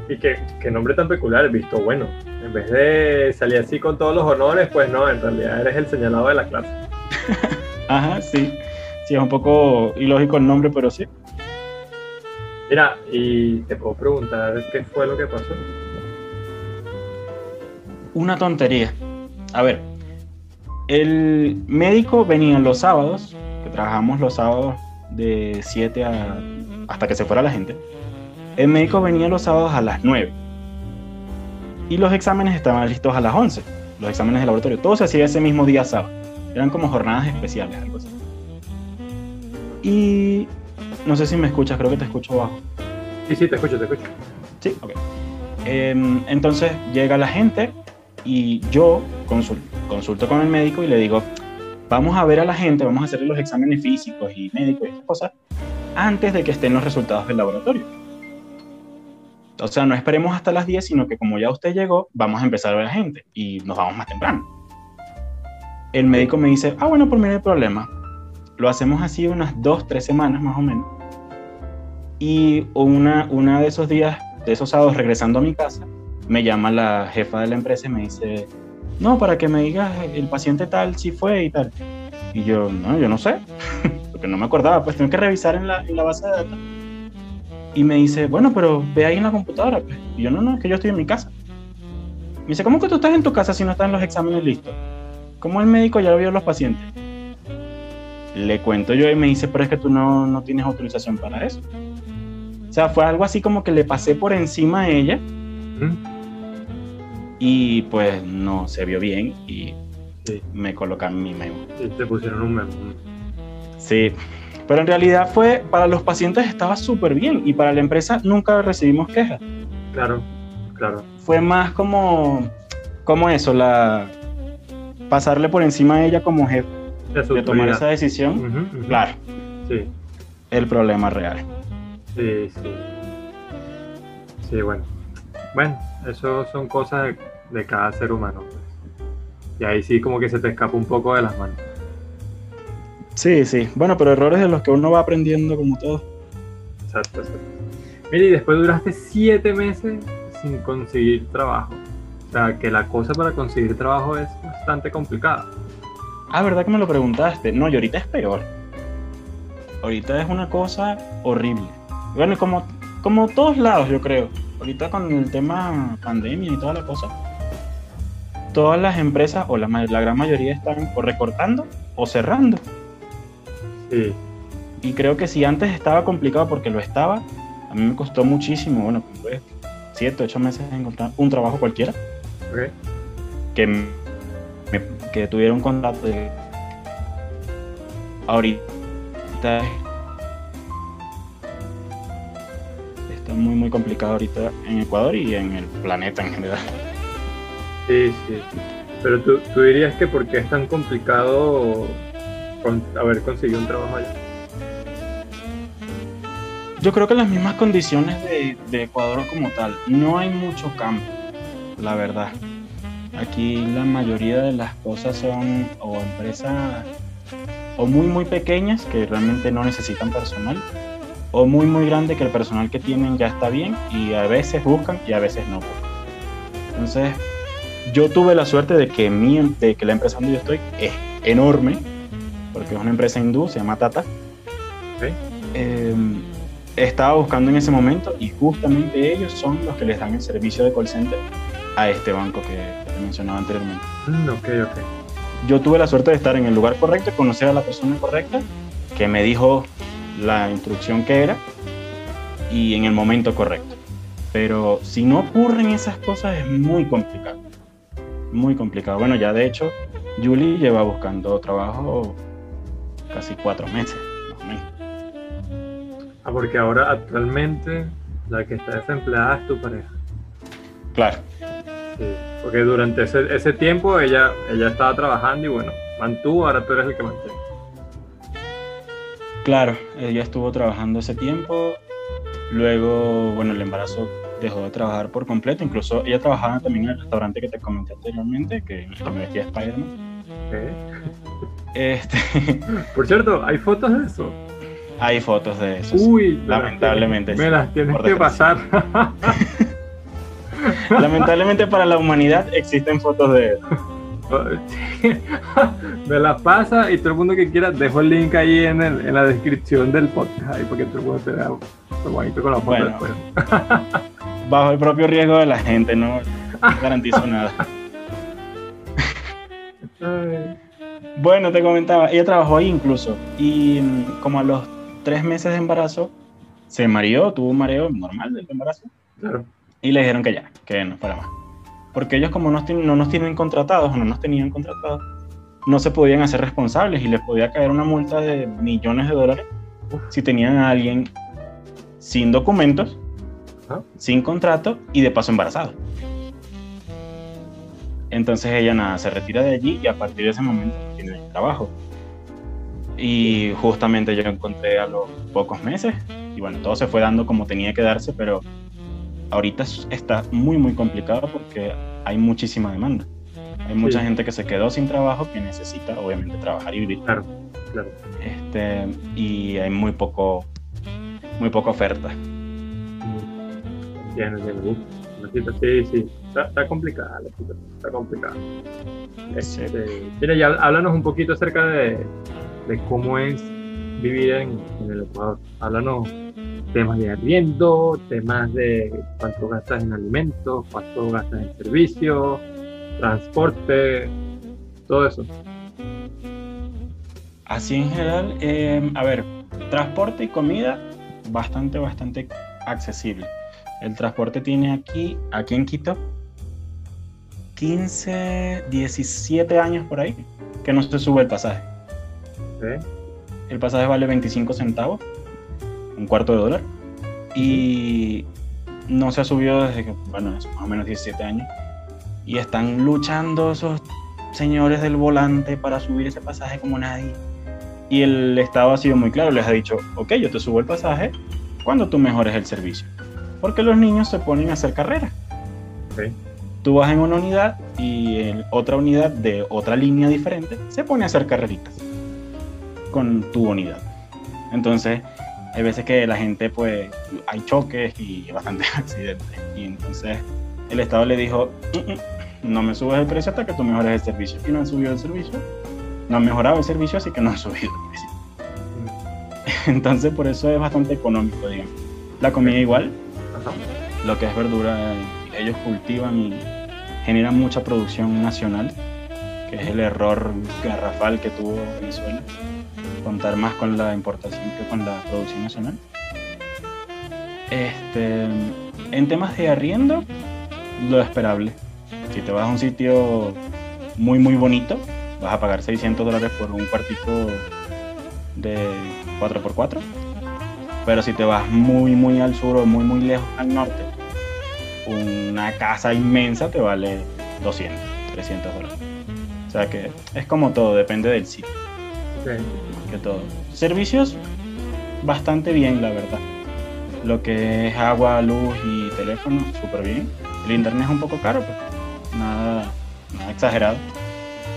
Y qué, nombre tan peculiar, visto bueno. En vez de salir así con todos los honores, pues no, en realidad eres el señalado de la clase. [LAUGHS] Ajá, sí. Sí, es un poco ilógico el nombre, pero sí. Mira, y te puedo preguntar qué fue lo que pasó. Una tontería. A ver, el médico venía los sábados, que trabajamos los sábados de 7 a, hasta que se fuera la gente el médico venía los sábados a las 9 y los exámenes estaban listos a las 11, los exámenes de laboratorio. Todo se hacía ese mismo día sábado. Eran como jornadas especiales, algo así. Y no sé si me escuchas, creo que te escucho bajo. Sí, sí, te escucho, te escucho. Sí, ok. Em, entonces llega la gente y yo consulto, consulto con el médico y le digo, vamos a ver a la gente, vamos a hacerle los exámenes físicos y médicos y esas cosas antes de que estén los resultados del laboratorio. O sea, no esperemos hasta las 10, sino que como ya usted llegó, vamos a empezar a ver a la gente y nos vamos más temprano. El médico me dice, ah, bueno, por mí no hay problema. Lo hacemos así unas dos, tres semanas más o menos. Y una, una de esos días, de esos sábados, regresando a mi casa, me llama la jefa de la empresa y me dice, no, para que me digas el paciente tal, si fue y tal. Y yo, no, yo no sé, [LAUGHS] porque no me acordaba, pues tengo que revisar en la, en la base de datos y me dice, bueno, pero ve ahí en la computadora. Pues. Y yo, no, no, es que yo estoy en mi casa. Me dice, ¿cómo que tú estás en tu casa si no están los exámenes listos? ¿Cómo el médico ya vio los pacientes? Le cuento yo y me dice, pero es que tú no, no tienes autorización para eso. O sea, fue algo así como que le pasé por encima a ella. Y pues no se vio bien y me colocan mi memo. Y te pusieron un memo. Sí, pero en realidad fue, para los pacientes estaba súper bien y para la empresa nunca recibimos quejas. Claro, claro. Fue más como, como eso, la pasarle por encima a ella como jefe de, tomar esa decisión. Claro. Sí. El problema real. Sí, sí. Sí, bueno. Bueno, eso son cosas de, cada ser humano. Pues. Y ahí sí como que se te escapa un poco de las manos. Sí, sí. Bueno, pero errores de los que uno va aprendiendo como todo. Exacto, exacto. Mira, y después duraste siete meses sin conseguir trabajo. O sea, que la cosa para conseguir trabajo es bastante complicada. Ah, ¿verdad que me lo preguntaste? No, y ahorita es peor. Ahorita es una cosa horrible. Bueno, como, como todos lados, yo creo. Ahorita con el tema pandemia y toda la cosa, todas las empresas o la, la gran mayoría están o recortando o cerrando. Sí. Y creo que si antes estaba complicado porque lo estaba, a mí me costó muchísimo, bueno, pues, siete, ocho meses encontrar un trabajo cualquiera Ok. que, me- que tuviera un contrato de ahorita está muy muy complicado ahorita en Ecuador y en el planeta en general. Sí, sí. Pero tú, tú dirías que por qué es tan complicado con- haber conseguido un trabajo allá. Yo creo que las mismas condiciones de, de Ecuador como tal, no hay mucho campo, la verdad. Aquí la mayoría de las cosas son o empresas o muy muy pequeñas que realmente no necesitan personal o muy muy grandes que el personal que tienen ya está bien y a veces buscan y a veces no buscan. Entonces, yo tuve la suerte de que, mi, em- de que la empresa donde yo estoy es enorme, porque es una empresa hindú, se llama Tata. Ok. Eh, estaba buscando en ese momento y justamente ellos son los que les dan el servicio de call center a este banco que que te mencionaba anteriormente. Mm, ok, ok. Yo tuve la suerte de estar en el lugar correcto, conocer a la persona correcta, que me dijo la instrucción que era y en el momento correcto. Pero si no ocurren esas cosas es muy complicado. Muy complicado. Bueno, ya de hecho, Julie lleva buscando trabajo casi cuatro meses, más o menos. Ah, porque ahora actualmente la que está desempleada es tu pareja. Claro. Sí. Porque durante ese, ese tiempo ella, ella estaba trabajando y bueno, mantuvo, ahora tú eres el que mantiene. Claro, ella estuvo trabajando ese tiempo. Luego, bueno, el embarazo dejó de trabajar por completo. Incluso ella trabajaba también en el restaurante que te comenté anteriormente, que, me vestía de Spider-Man. Este, [LAUGHS] Por cierto, ¿hay fotos de eso? hay fotos de eso. Uy, lamentablemente, Me las tienes que pasar. [LAUGHS] Lamentablemente para la humanidad existen fotos de [LAUGHS] [LAUGHS] me las pasa y todo el mundo que quiera, dejo el link ahí en, el- en la descripción del podcast, ahí para que todo el mundo se vea bonito con la foto Bueno. después. [LAUGHS] [LAUGHS] bajo el propio riesgo de la gente, no garantizo nada. Bueno, te comentaba, ella trabajó ahí incluso y mm, como a los tres meses de embarazo se mareó, tuvo un mareo normal del embarazo claro. y le dijeron que ya, que no para más. Porque ellos como tien- no nos tienen contratados o no nos tenían contratados, no se podían hacer responsables y les podía caer una multa de millones de dólares si tenían a alguien sin documentos, Ajá. sin contrato y de paso embarazado. Entonces ella nada, se retira de allí y a partir de ese momento tiene trabajo. Y justamente yo encontré a los pocos meses y bueno, todo se fue dando como tenía que darse, pero ahorita es- está muy muy complicado porque hay muchísima demanda. Hay mucha Sí. gente que se quedó sin trabajo que necesita obviamente trabajar y vivir. Claro, claro. Este, y hay muy poco muy poca oferta. Situación- sí, sí. Está, está complicada la situación, está complicada. Sí. Este, mira, ya háblanos un poquito acerca de, de cómo es vivir en, en el Ecuador. Háblanos temas de arriendo, temas de cuánto gastas en alimentos, cuánto gastas en servicios, transporte, todo eso. Así en general, eh, a ver, transporte y comida bastante, bastante accesible. El transporte tiene aquí, aquí en Quito, 15, 17 años por ahí, que no se sube el pasaje. ¿eh? El pasaje vale 25 centavos, un cuarto de dólar, y no se ha subido desde que, bueno, es más o menos 17 años. Y están luchando esos señores del volante para subir ese pasaje como nadie. Y el Estado ha sido muy claro, les ha dicho, ok, yo te subo el pasaje cuando tú mejores el servicio. Porque los niños se ponen a hacer carreras. Ok. Tú vas en una unidad y en otra unidad de otra línea diferente se pone a hacer carreritas con tu unidad. Entonces, hay veces que la gente, pues, hay choques y [LAUGHS] bastantes accidentes. Y entonces el Estado le dijo, "Mm, mm, no me subes el precio hasta que tú mejores el servicio. Y no han subido el servicio. No han mejorado el servicio, así que no han [LAUGHS] subido el precio. Entonces, por eso es bastante económico, digamos. La comida igual, lo que es verdura, ellos cultivan y genera mucha producción nacional, que es el error garrafal que tuvo Venezuela, contar más con la importación que con la producción nacional. Este, en temas de arriendo, lo esperable. Si te vas a un sitio muy, muy bonito, vas a pagar 600 dólares por un cuartito de 4x4. Pero si te vas muy, muy al sur o muy, muy lejos al norte, una casa inmensa te vale 200, 300 dólares. O sea que es como todo, depende del sitio. Que todo. Servicios bastante bien, la verdad. Lo que es agua, luz y teléfono, súper bien. El internet es un poco caro, pero nada, nada exagerado.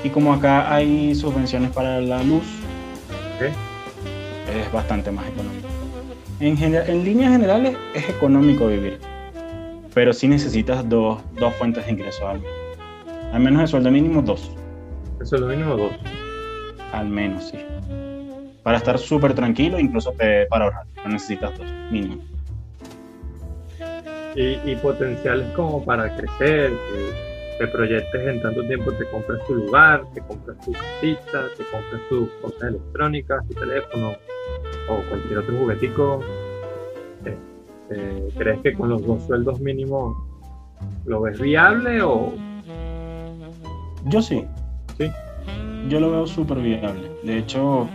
Y como acá hay subvenciones para la luz, es bastante más económico. En, en líneas generales es económico vivir, pero sí necesitas dos, dos fuentes de ingreso al menos. Al menos el sueldo mínimo, dos. ¿El sueldo mínimo, dos? Al menos, sí. Para estar súper tranquilo, incluso para ahorrar, no necesitas dos, mínimo. Y, y potenciales como para crecer, que te proyectes en tanto tiempo, te compras tu lugar, te compras tu casita, te compras tus cosas electrónicas, tu teléfono o cualquier otro juguetico. Este, ¿Crees que con los dos sueldos mínimos lo ves viable o...? Yo sí. Sí. Yo lo veo súper viable. De hecho,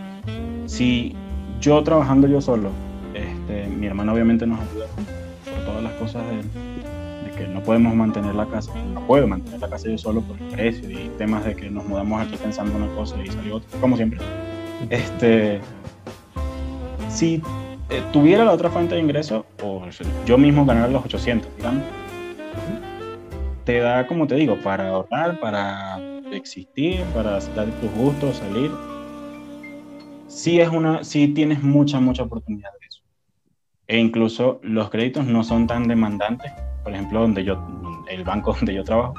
si yo trabajando yo solo, este, mi hermano obviamente nos ayuda por todas las cosas de, que no podemos mantener la casa, no puedo mantener la casa yo solo por el precio y temas de que nos mudamos aquí pensando una cosa y salió otra, como siempre. Este, si eh, tuviera la otra fuente de ingreso, o yo mismo ganar los 800, digamos, te da, como te digo, para ahorrar, para existir, para dar tus gustos, salir. Sí, es una, sí tienes mucha, mucha oportunidad de eso. E incluso los créditos no son tan demandantes. Por ejemplo, donde yo, el banco [LAUGHS] donde yo trabajo,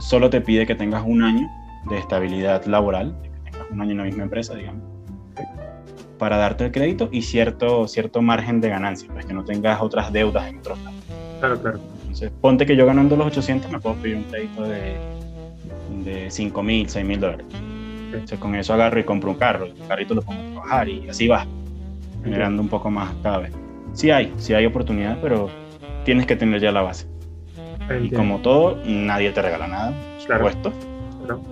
solo te pide que tengas un año de estabilidad laboral, que tengas un año en la misma empresa, digamos para darte el crédito y cierto, cierto margen de ganancia, pues que no tengas otras deudas en otros lados. Claro, claro. Entonces, ponte que yo ganando los 800 me puedo pedir un crédito de, de 5 mil, 6 mil dólares. Entonces, con eso agarro y compro un carro, el carrito lo pongo a trabajar y así va, generando un poco más cada vez. Sí hay, sí hay oportunidad, pero tienes que tener ya la base. Y como todo, nadie te regala nada, claro. supuesto. Claro.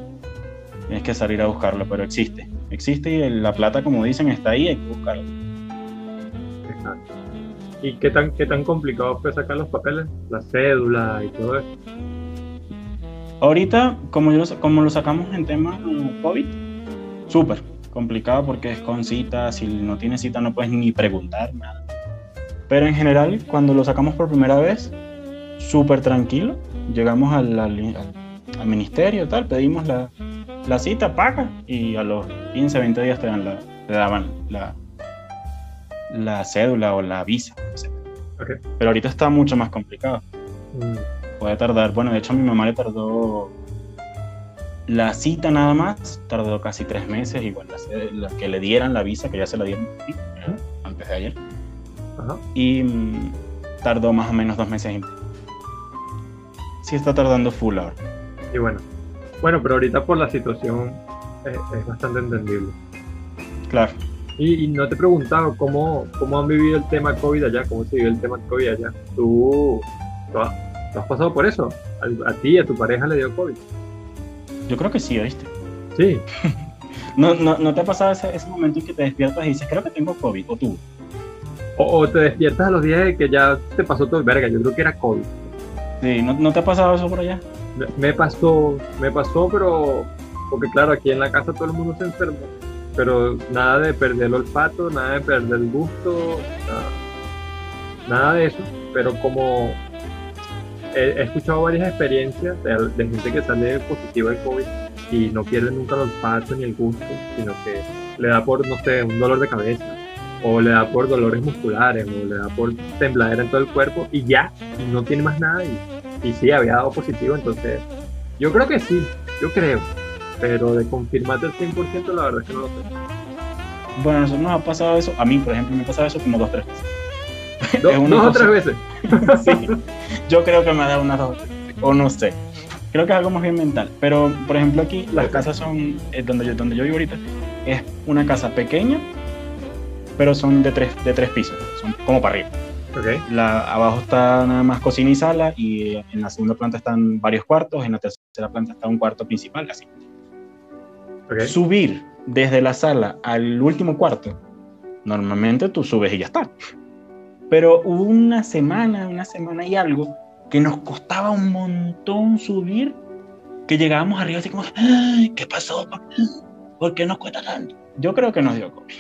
Tienes que salir a buscarlo, pero existe existe y la plata, como dicen, está ahí, hay que buscarla. Exacto. ¿Y qué tan, qué tan complicado fue sacar los papeles? La cédula y todo eso. Ahorita, como, yo, como lo sacamos en tema COVID, súper complicado porque es con cita, si no tienes cita no puedes ni preguntar nada. Pero en general, cuando lo sacamos por primera vez, súper tranquilo, llegamos al, al, al ministerio, tal, pedimos la, la cita, paga y a los 15, 20 días te, dan la, te daban la, la cédula o la visa. Pero ahorita está mucho más complicado. Mm. Puede tardar, bueno, de hecho a mi mamá le tardó la cita nada más, tardó casi tres meses y bueno, la, que le dieran la visa, que ya se la dieron antes de ayer. Y mm, tardó más o menos dos meses. Sí está tardando full ahora. Y bueno, bueno, pero ahorita por la situación eh, es, bastante entendible. Claro. Y, no te he preguntado cómo, cómo han vivido el tema COVID allá, cómo se vive el tema COVID allá. ¿Tú, has, pasado por eso? ¿A, ti y a tu pareja le dio COVID? Yo creo que sí, ¿oíste? Sí. [LAUGHS] ¿No, no, no te ha pasado ese, ese, momento en que te despiertas y dices, creo que tengo COVID, o tú? O, te despiertas a los días de que ya te pasó todo el verga, yo creo que era COVID. Sí, ¿no, ¿no te ha pasado eso por allá? me pasó, me pasó, pero porque claro, aquí en la casa todo el mundo se enfermó, pero nada de perder el olfato, nada de perder el gusto, nada, de eso, pero como he, escuchado varias experiencias de, gente que sale positivo de COVID y no pierde nunca el olfato ni el gusto, sino que le da por, no sé, un dolor de cabeza, o le da por dolores musculares, o le da por tembladera en todo el cuerpo y ya, y no tiene más nada y sí, había dado positivo, entonces yo creo que sí, yo creo, pero de confirmarte el 100% la verdad es que no lo sé. Bueno, a nosotros nos ha pasado eso, a mí por ejemplo me ha pasado eso como dos tres veces. ¿Dos, o tres veces? [LAUGHS] sí, yo creo que me ha dado unas dos o no sé. creo que es algo más bien mental. Pero, por ejemplo, aquí las casas son, eh, donde, yo, donde yo vivo ahorita, es una casa pequeña, pero son de tres, de tres pisos, son como para arriba. Okay. La, abajo está nada más cocina y sala, y en la segunda planta están varios cuartos, en la tercera planta está un cuarto principal, así. Okay. Subir desde la sala al último cuarto, normalmente tú subes y ya está. Pero hubo una semana, una semana y algo, que nos costaba un montón subir, que llegábamos arriba así como, "Ay, ¿qué pasó? ¿Por qué nos cuesta tanto? Yo creo que nos dio COVID.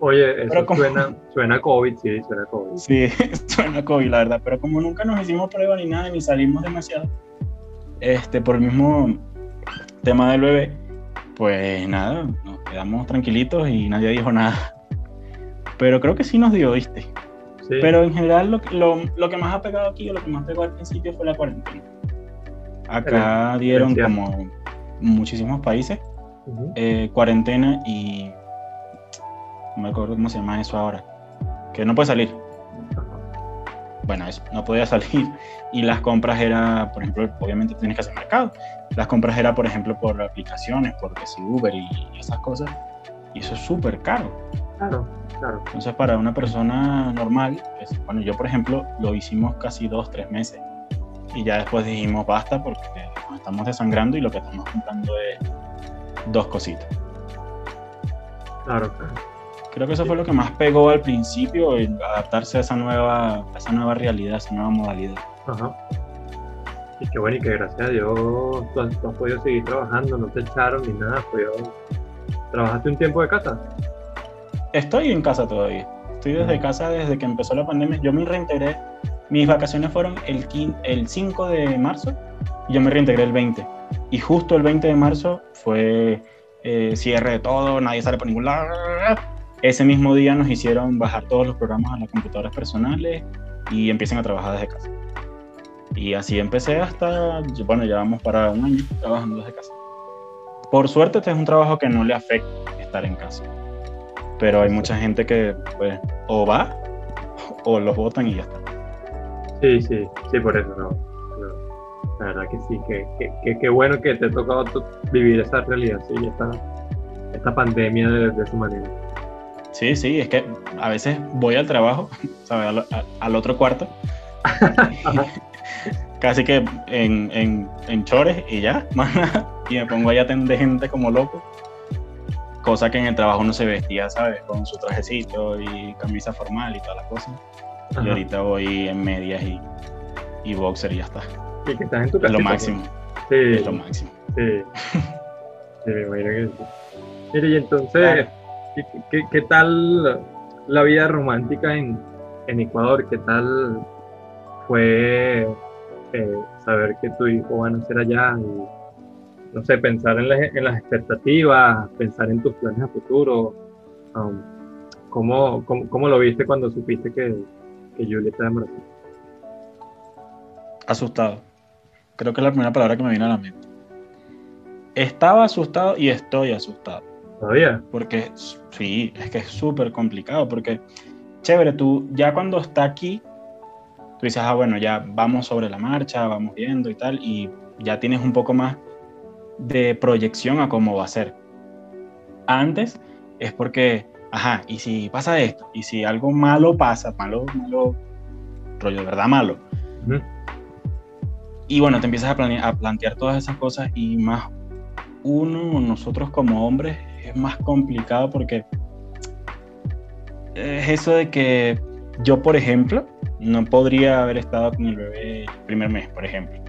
Oye, eso Pero como- suena, [LAUGHS] suena COVID, sí, suena COVID. Sí, [LAUGHS] suena COVID, la verdad. Pero como nunca nos hicimos prueba ni nada, ni salimos demasiado, este, por el mismo tema del bebé, pues nada, nos quedamos tranquilitos y nadie dijo nada. Pero creo que sí nos dio, ¿viste? Sí. Pero en general lo, lo, lo que más ha pegado aquí, o lo que más pegó al principio fue la cuarentena. Acá dieron como muchísimos países eh, cuarentena y no me acuerdo cómo se llama eso ahora, que no puede salir. Bueno, eso, no podía [LAUGHS] salir y las compras era, por ejemplo, obviamente tienes que hacer mercado. Las compras era, por ejemplo, por aplicaciones, por Uber y, y esas cosas. Y eso es súper caro. Claro, claro. Entonces, para una persona normal, pues, bueno, yo, por ejemplo, lo hicimos casi dos, tres meses. Y ya después dijimos basta porque nos estamos desangrando y lo que estamos comprando es dos cositas. Claro, claro. Creo que eso fue lo que más pegó al principio, el adaptarse a esa nueva, a esa nueva realidad, a esa nueva modalidad. Ajá. Y qué bueno, y que gracias a Dios tú has, tú has podido seguir trabajando, no te echaron ni nada, has podido- ¿Trabajaste un tiempo de casa? Estoy en casa todavía. Estoy desde casa desde que empezó la pandemia. Yo me reintegré. Mis vacaciones fueron el, quin- el 5 de marzo y yo me reintegré el 20. Y justo el 20 de marzo fue eh, cierre de todo, nadie sale por ningún lado. Ese mismo día nos hicieron bajar todos los programas a las computadoras personales y empiecen a trabajar desde casa. Y así empecé hasta, bueno, ya vamos para un año trabajando desde casa. Por suerte este es un trabajo que no le afecta estar en casa. Pero hay mucha gente que pues o va o los votan y ya está. Sí, sí, sí, por eso no. no. La verdad que sí, que, que, que- bueno que te ha tocado vivir esa realidad, sí, esta, esta pandemia de, de esa manera. Sí, sí, es que a veces voy al trabajo, [LAUGHS] ¿sabes? Al, a- al otro cuarto, [LAUGHS] casi que en, en, en chores y ya, [LAUGHS] y me pongo ahí a atender gente como loco. Cosa que en el trabajo no se vestía, ¿sabes? Con su trajecito y camisa formal y toda la cosa. Y ahorita voy en medias y, y boxer y ya está. Y que estás en tu Es casa. lo máximo, Sí, es lo máximo. sí. Sí, me imagino que sí. Mire, y entonces, Claro. ¿qué, qué, qué tal la vida romántica en, en Ecuador? ¿Qué tal fue eh, saber que tu hijo va a nacer allá? Y, no sé, pensar en, las- en las expectativas, pensar en tus planes a futuro. Um, ¿cómo, cómo, cómo lo viste cuando supiste que, que Julia estaba embarazada? Asustado. Creo que es la primera palabra que me viene a la mente. Estaba asustado y estoy asustado. ¿Todavía? Porque sí, es que es súper complicado. Porque, chévere, tú ya cuando está aquí, tú dices, ah, bueno, ya vamos sobre la marcha, vamos viendo y tal, y ya tienes un poco más de proyección a cómo va a ser. Antes es porque, ajá, y si pasa esto, y si algo malo pasa, malo, malo, rollo de verdad malo, Ujú. y bueno, te empiezas a, plane- a plantear todas esas cosas y más uno, nosotros como hombres, es más complicado porque es eso de que yo, por ejemplo, no podría haber estado con el bebé el primer mes, por ejemplo.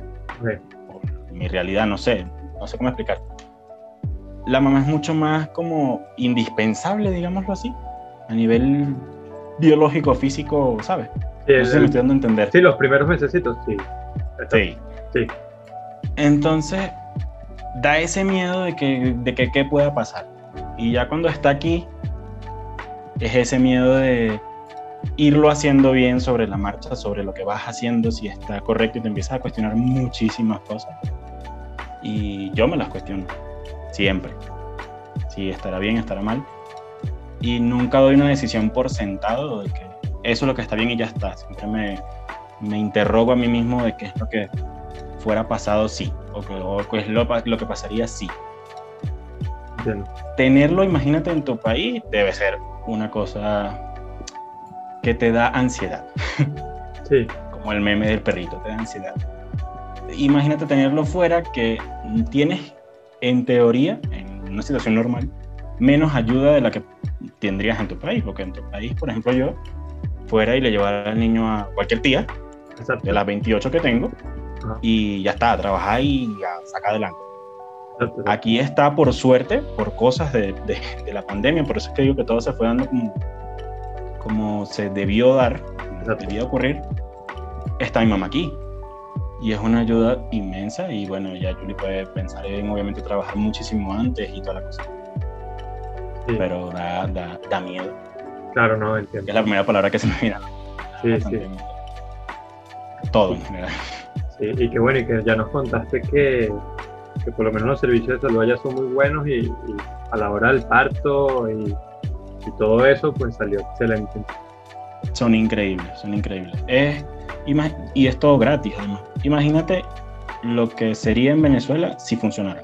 Por mi realidad, no sé, no sé cómo explicar. La mamá es mucho más como indispensable, digámoslo así, a nivel biológico, físico, ¿sabes? Sí, No el- sé si me estoy dando a entender. sí, los primeros mesecitos, sí. Sí. Sí. Entonces, da ese miedo de que, de que qué pueda pasar. Y ya cuando está aquí, es ese miedo de irlo haciendo bien sobre la marcha, sobre lo que vas haciendo, si está correcto, y te empiezas a cuestionar muchísimas cosas. Y yo me las cuestiono, siempre. Si estará bien, estará mal. Y nunca doy una decisión por sentado de que eso es lo que está bien y ya está. Siempre me, me interrogo a mí mismo de qué es lo que fuera pasado sí, o que es lo, lo que pasaría sí. Tenerlo, imagínate, en tu país debe ser una cosa que te da ansiedad, [LAUGHS] Sí, como el meme del perrito, te da ansiedad. Imagínate tenerlo fuera que tienes, en teoría, en una situación normal, menos ayuda de la que tendrías en tu país, porque en tu país, por ejemplo, yo fuera y le llevara al niño a cualquier tía, exacto. de las 28 que tengo, Ajá. y ya está, a trabajar y a sacar adelante. exacto. Aquí está por suerte, por cosas de, de- de la pandemia, por eso es que digo que todo se fue dando como, como se debió dar, como debió ocurrir. Está mi mamá aquí. Y es una ayuda inmensa y bueno, ya Julie puede pensar en obviamente trabajar muchísimo antes y toda la cosa. Sí, Pero da, da, da miedo, claro, no, que entiendo. es la primera palabra que se me viene. Sí, sí. Miedo. Todo en general. Sí, y qué bueno, y que ya nos contaste que, que por lo menos los servicios de salud allá son muy buenos y, y a la hora del parto y, y todo eso, pues salió excelente. Son increíbles, son increíbles. Es, y es todo gratis, además. Imagínate lo que sería en Venezuela si funcionara.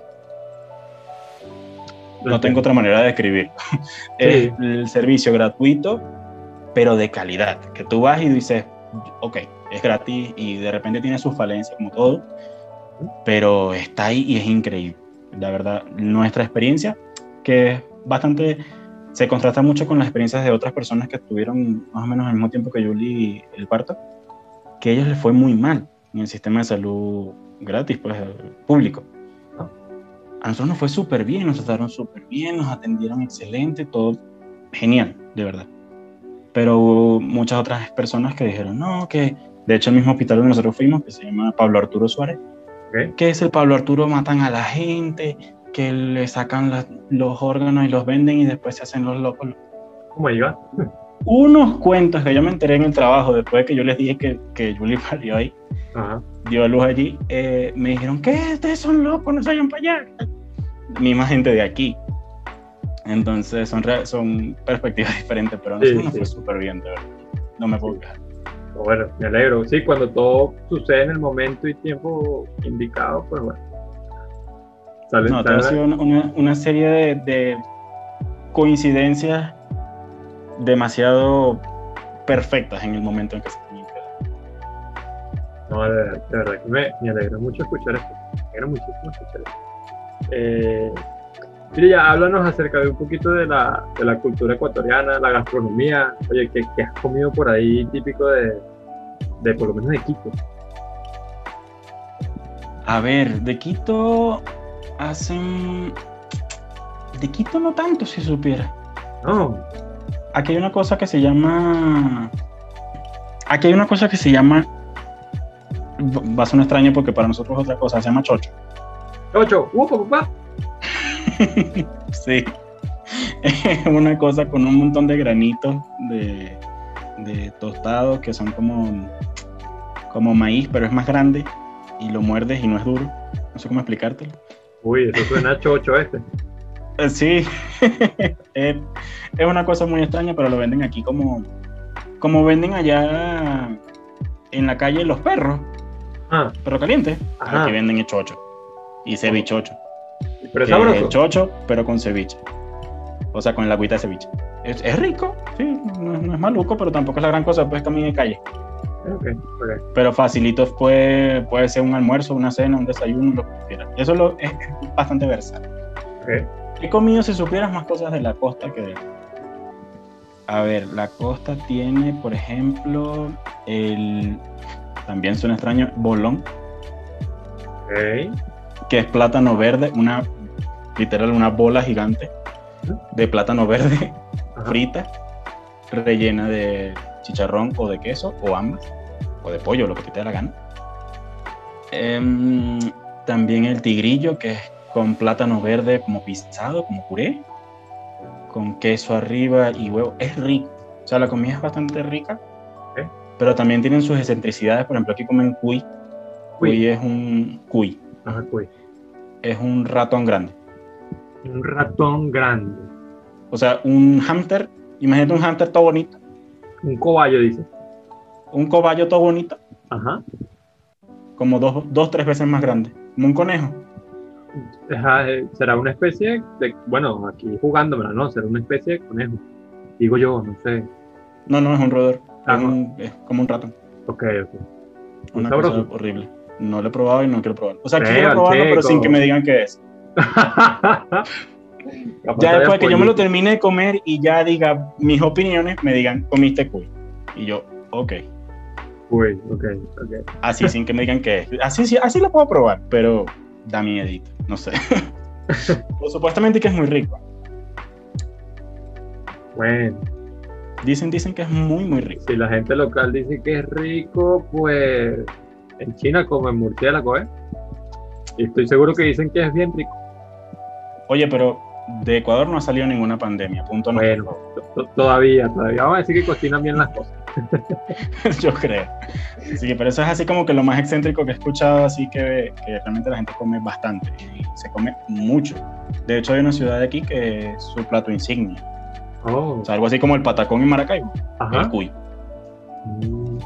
No tengo otra manera de describirlo. [LAUGHS] Es el servicio gratuito, pero de calidad. Que tú vas y dices, ok, es gratis y de repente tiene sus falencias como todo, pero está ahí y es increíble. La verdad, nuestra experiencia, que es bastante, se contrasta mucho con las experiencias de otras personas que estuvieron más o menos al mismo tiempo que Julie el parto, que a ellos les fue muy mal en el sistema de salud gratis, pues público. A nosotros nos fue súper bien, nos trataron súper bien, nos atendieron excelente, todo genial, de verdad. Pero hubo muchas otras personas que dijeron, no, que de hecho el mismo hospital donde nosotros fuimos, que se llama Pablo Arturo Suárez, que es el Pablo Arturo, matan a la gente, que le sacan la- los órganos y los venden y después se hacen los locos. ¿Cómo iba? Unos cuentos que yo me enteré en el trabajo después de que yo les dije que, que Julie [LAUGHS] salió ahí, Ajá. dio a luz allí, eh, me dijeron, ¿qué? Ustedes son locos, no se vayan para allá. Misma gente de aquí. Entonces son, son perspectivas [LAUGHS] diferentes, pero a Sí, nos sí. fue súper bien, de verdad. No me puedo quejar. Bueno, me alegro. Sí, cuando todo sucede en el momento y tiempo indicado, pues bueno. Sale, No, todo ha sale- sido una, una- serie de, de coincidencias demasiado perfectas en el momento en que se tenían. No, de verdad, de verdad que me, me alegra mucho escuchar esto. Me alegra muchísimo escuchar esto. Eh, mire, ya háblanos acerca de un poquito de la, de la cultura ecuatoriana, la gastronomía. Oye, ¿qué, qué has comido por ahí típico de, de por lo menos de Quito? A ver, de Quito hacen... De Quito no tanto, si supiera. No, Aquí hay una cosa que se llama... Aquí hay una cosa que se llama... Va a sonar extraño porque para nosotros es otra cosa, se llama chocho. ocho, ¡upa, papá! [LAUGHS] Sí. Es una cosa con un montón de granitos de, de tostados que son como, como maíz, pero es más grande y lo muerdes y no es duro. No sé cómo explicártelo. Uy, eso suena chocho este. Eh, Sí, es, [LAUGHS] es una cosa muy extraña, pero lo venden aquí como, como venden allá en la calle los perros, Ah, perro caliente. Ajá. Aquí venden el chocho y cevichocho. pero es que es sabroso. el chocho, pero con ceviche. O sea, con el agüita de ceviche. Es, es rico, sí, no, es- no es maluco, pero tampoco es la gran cosa, pues camino de calle. Pero facilito puede, puede ser un almuerzo, una cena, un desayuno, lo que quieras. Eso lo, es, [LAUGHS] es bastante versátil. ok. He comido, si supieras, más cosas de la costa que de... A ver, la costa tiene, por ejemplo, el... También suena extraño, bolón, que es plátano verde, una, literal, una bola gigante de plátano verde [LAUGHS] Ajá. frita, rellena de chicharrón o de queso, o ambas, o de pollo, lo que te dé la gana. Em, también el tigrillo, que es con plátano verde como pisado, como puré, con queso arriba y huevo. Es rico. O sea, la comida es bastante rica, pero también tienen sus excentricidades. Por ejemplo, aquí comen cuy. Cuy Cuy. es un cuy, Ajá, cuy. es un ratón grande. Un ratón grande. O sea, un hámster, imagínate un hámster todo bonito, Un cobayo, dice. Un cobayo todo bonito, Ajá. como dos, dos, tres veces más grande, como un conejo. Eh, será una especie de, bueno, aquí jugándomela, ¿no? Será una especie de conejo. Digo yo, no sé. No, no, es un roedor. Ah, es, como un ratón. Ok, ok. Una cosa horrible. No lo he probado y no quiero probarlo. O sea, quiero probarlo, pero sin que me digan qué es. [LAUGHS] ya después que yo me lo termine de comer y ya diga mis opiniones, me digan, comiste cuy. Y yo, ok. Cuy, ok, ok. Así, sin que me digan qué es. Así, sí, así lo puedo probar, pero da miedito, no sé. [LAUGHS] pues, supuestamente que es muy rico. Bueno. Dicen, dicen que es muy, muy rico. Si la gente local dice que es rico, pues en China comen murciélago, ¿eh? Y estoy seguro que dicen que es bien rico. Oye, pero de Ecuador no ha salido ninguna pandemia, punto. Bueno, todavía, todavía vamos a decir que cocinan bien las cosas. [LAUGHS] Yo creo. Sí, pero eso es así como que lo más excéntrico que he escuchado, así que, que realmente la gente come bastante y se come mucho. De hecho, hay una ciudad de aquí que es su plato insignia. Oh. O sea, algo así como el patacón en Maracaibo, el cuy. Mm.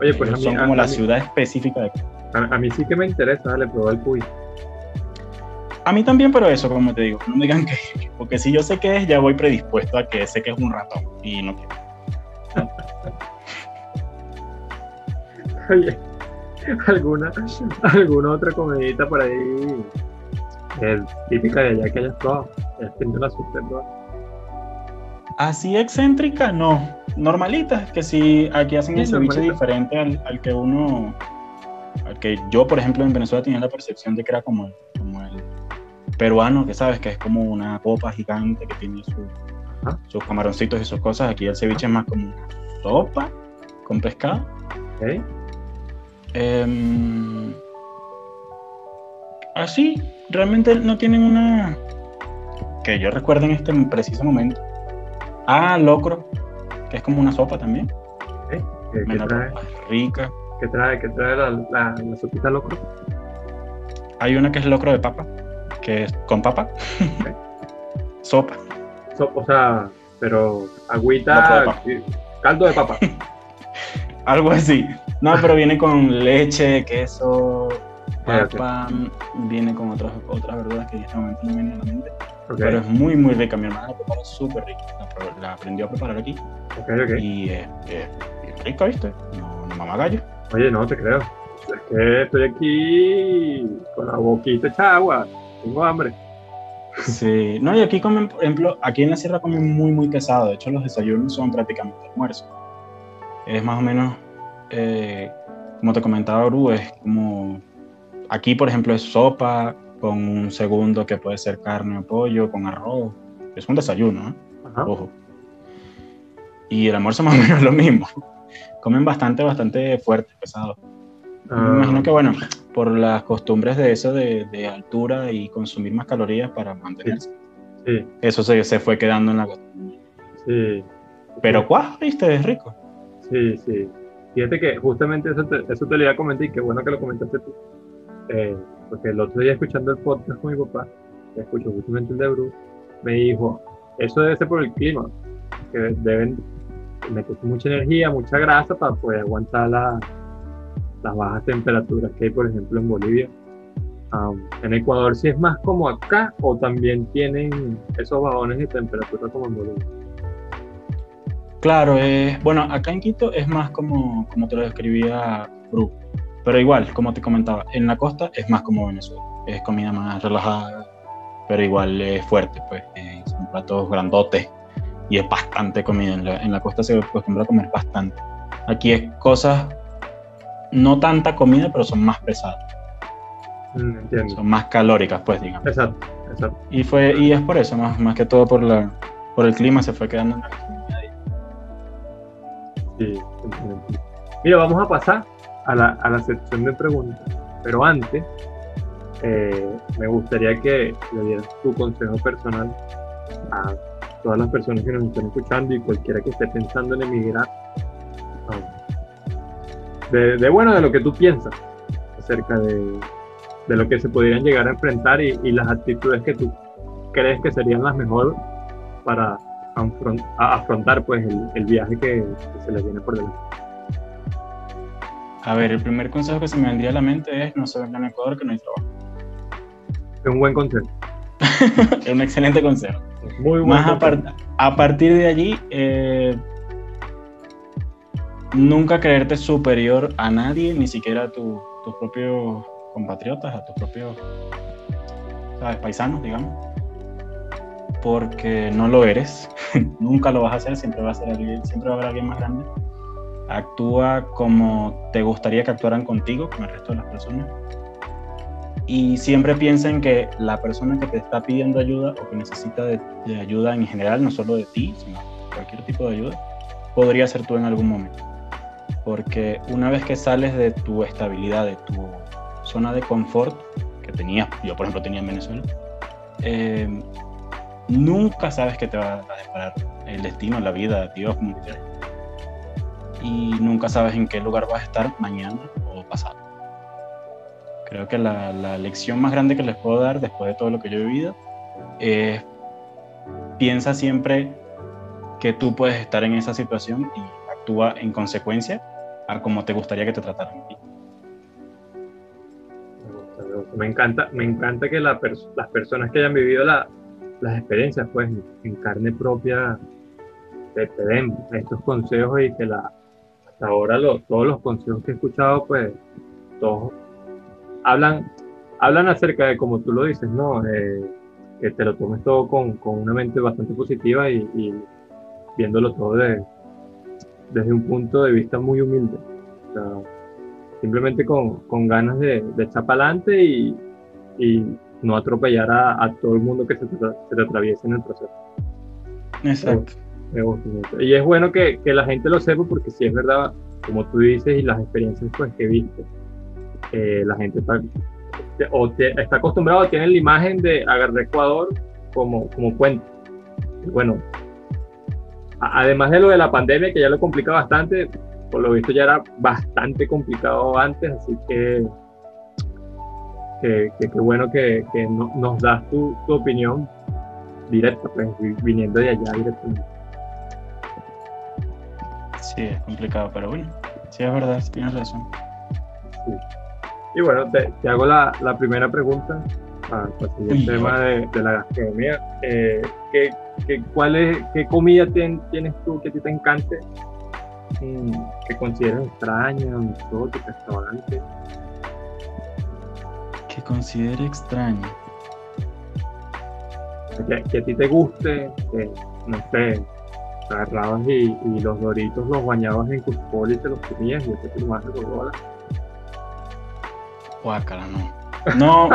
Oye, pues a mí, son como la ciudad específica de a, a, mí sí que me interesa, dale, probar el cuy. A mí también, pero eso, como te digo, no me digan que, porque si yo sé que es, ya voy predispuesto a que sé que es un ratón y no quiero. Oye, ¿alguna, alguna otra comidita por ahí es típica de allá que hayas probado? ¿Hayas tenido la suerte Así excéntrica, no. Normalita, que si aquí hacen el ceviche diferente al, al, que uno. Al que yo, por ejemplo, en Venezuela tenía la percepción de que era como, como el peruano, que sabes que es como una copa gigante que tiene sus camaroncitos y sus cosas. Aquí el ceviche es más como sopa con pescado. Em, así, realmente no tienen una que yo recuerde en este preciso momento. Ah, locro, que es como una sopa también. ¿Qué, trae? Rica. ¿Qué trae, qué trae la, la, la, sopita locro? Hay una que es locro de papa, que es con papa. [LAUGHS] sopa. O sea, pero agüita, caldo de papa. [LAUGHS] Algo así. No, pero viene con leche, queso, papa, viene con otras, otras verduras que en este momento no vienen a la mente. Pero es muy, muy rica. Mi hermana la prepara súper rica. La, aprendió a preparar aquí. Y es rica, ¿viste? No, no mamá gallo. Oye, no te creo. Es que estoy aquí con la boquita hecha agua. Tengo hambre. Sí, no, y aquí comen, por ejemplo, aquí en la sierra comen muy, muy pesado. De hecho, los desayunos son prácticamente almuerzo. Es más o menos, eh, como te comentaba, Uru, es como. Aquí, por ejemplo, es sopa con un segundo que puede ser carne o pollo, con arroz. Es un desayuno, ¿eh? Ojo. Y el almuerzo más o menos es [LAUGHS] lo mismo. Comen bastante, bastante fuerte, pesado. Me ah. imagino que, bueno, por las costumbres de eso de, de altura y consumir más calorías para mantenerse. Sí. Eso se, se, fue quedando en la Sí. Pero cuál, viste, es rico. Sí, sí. Fíjate que justamente eso te, eso te lo iba a comentar y qué bueno que lo comentaste tú. Eh, porque el otro día escuchando el podcast con mi papá, que escuchó justamente el de Bruce, me dijo, eso debe ser por el clima, que deben meter mucha energía, mucha grasa para poder aguantar la, las bajas temperaturas que hay, por ejemplo, en Bolivia. en Ecuador sí es más como acá o también tienen esos bajones de temperatura como en Bolivia. Claro, eh, bueno, acá en Quito es más como, como te lo describía Bru, pero igual, como te comentaba, en la costa es más como Venezuela, es comida más relajada, pero igual es fuerte, pues eh, son platos grandotes y es bastante comida, en la, en la costa se acostumbra a comer bastante. Aquí es cosas no tanta comida, pero son más pesadas. Mm, son más calóricas, pues, digamos. Exacto, exacto. Y, fue, y es por eso, más, más que todo por, la, por el clima, se fue quedando en la Sí, Mira, vamos a pasar a la, a la sección de preguntas, pero antes eh, me gustaría que le dieras tu consejo personal a todas las personas que nos están escuchando y cualquiera que esté pensando en emigrar. De, bueno, de lo que tú piensas acerca de, de, lo que se podrían llegar a enfrentar y, y, las actitudes que tú crees que serían las mejores para afrontar pues el, el viaje que, se les viene por delante. A ver, el primer consejo que se me vendría a la mente es no se venga en Ecuador que no hay trabajo. Es un buen consejo. [LAUGHS] es un excelente consejo. Muy buen Más consejo. a, a partir de allí, eh, nunca creerte superior a nadie, ni siquiera a tu- tus propios compatriotas, a tus propios paisanos, digamos. Porque no lo eres, [LAUGHS] nunca lo vas a hacer, siempre va a, ser alguien, siempre va a haber alguien más grande. Actúa como te gustaría que actuaran contigo, con el resto de las personas. Y siempre piensa en que la persona que te está pidiendo ayuda o que necesita de, de ayuda en general, no solo de ti, sino cualquier tipo de ayuda, podría ser tú en algún momento. Porque una vez que sales de tu estabilidad, de tu zona de confort que tenías, yo por ejemplo tenía en Venezuela, eh, nunca sabes que te va a deparar el destino, la vida, Dios, como quieras. Y nunca sabes en qué lugar vas a estar mañana o pasado. Creo que la, la lección más grande que les puedo dar después de todo lo que yo he vivido es piensa siempre que tú puedes estar en esa situación y actúa en consecuencia a como te gustaría que te trataran. Me encanta, me encanta que las personas que hayan vivido la- las experiencias, pues, en carne propia, te, den estos consejos y que hasta ahora todos los consejos que he escuchado, pues, todos hablan, hablan acerca de, como tú lo dices, ¿no? Eh, que te lo tomes todo con, una mente bastante positiva y viéndolo todo de- desde un punto de vista muy humilde. O sea, simplemente con, con ganas de, de echar para adelante y, y no atropellar a, a todo el mundo que se te, se te atraviese en el proceso. Exacto. Me gusta. Y es bueno que, que la gente lo sepa porque si es verdad, como tú dices y las experiencias pues, que viste, eh, la gente está, o te- está acostumbrado, tiene la imagen de agarrar Ecuador como, como puente. Bueno, además de lo de la pandemia, que ya lo complica bastante, por lo visto ya era bastante complicado antes, así que que que- qué bueno que, que no- nos das tu, tu opinión directa, pues vi- viniendo de allá directamente. Sí, es complicado, pero bueno, sí es verdad, tienes razón. Y bueno, te, te hago la, la primera pregunta para, para seguir el Uy, tema de, de la gastronomía. Eh, ¿qué, qué, cuál es, ¿Qué comida tien- tienes tú que a ti te encante? mm, que consideras extraña, exótica, extravagante? Que considere extraño. Que, que a ti te guste, que, no sé, agarrabas y, y los doritos los bañabas en cuscol y te los comías y después te los vas a coca Guácala, no. No,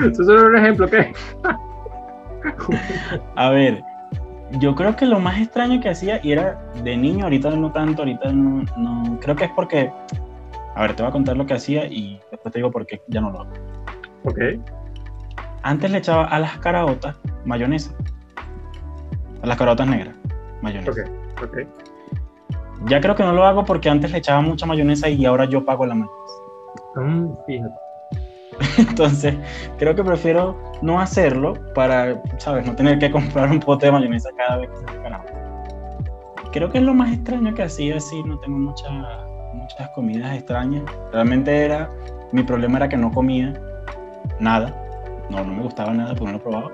Eso es solo un ejemplo, ¿qué? a ver, yo creo que lo más extraño que hacía y era de niño, ahorita no tanto, ahorita no, no, creo que es porque, a ver, te voy a contar lo que hacía y después te digo por qué ya no lo hago. Ok, Antes le echaba a las caraotas mayonesa, a las caraotas negras, mayonesa. ok, ok. Ya creo que no lo hago porque antes le echaba mucha mayonesa y ahora yo pago la mayonesa. Mm, fíjate. [LAUGHS] Entonces, creo que prefiero no hacerlo para, ¿sabes? No tener que comprar un pote de mayonesa cada vez que se carajo. Creo que es lo más extraño que hacía, sí, no tengo mucha- muchas comidas extrañas. Realmente era, mi problema era que no comía nada. No, no me gustaba nada porque no lo probaba.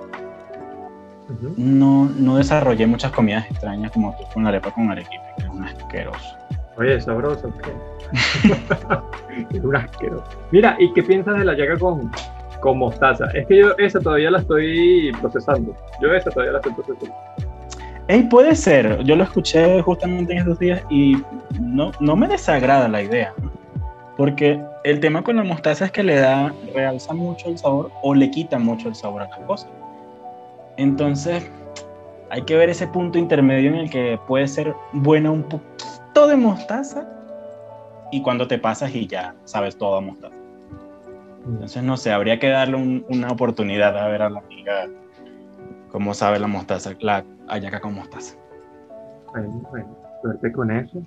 No, no desarrollé muchas comidas extrañas como tú con la arepa con arequipe, que es un asqueroso. Oye, sabroso, es un asqueroso. Mira, ¿y qué piensas de la yaca con, con mostaza? Es que yo esa todavía la estoy procesando. Yo esa todavía la estoy procesando. Ey, puede ser. Yo lo escuché justamente en estos días y no, no me desagrada la idea. Porque el tema con la mostaza es que le da, realza mucho el sabor o le quita mucho el sabor a las cosas. Entonces, hay que ver ese punto intermedio en el que puede ser buena un poquito de mostaza y cuando te pasas y ya sabes todo a mostaza. Entonces, no sé, habría que darle un- una oportunidad a ver a la amiga cómo sabe la mostaza, la hallaca con mostaza. Bueno, bueno, suerte con eso.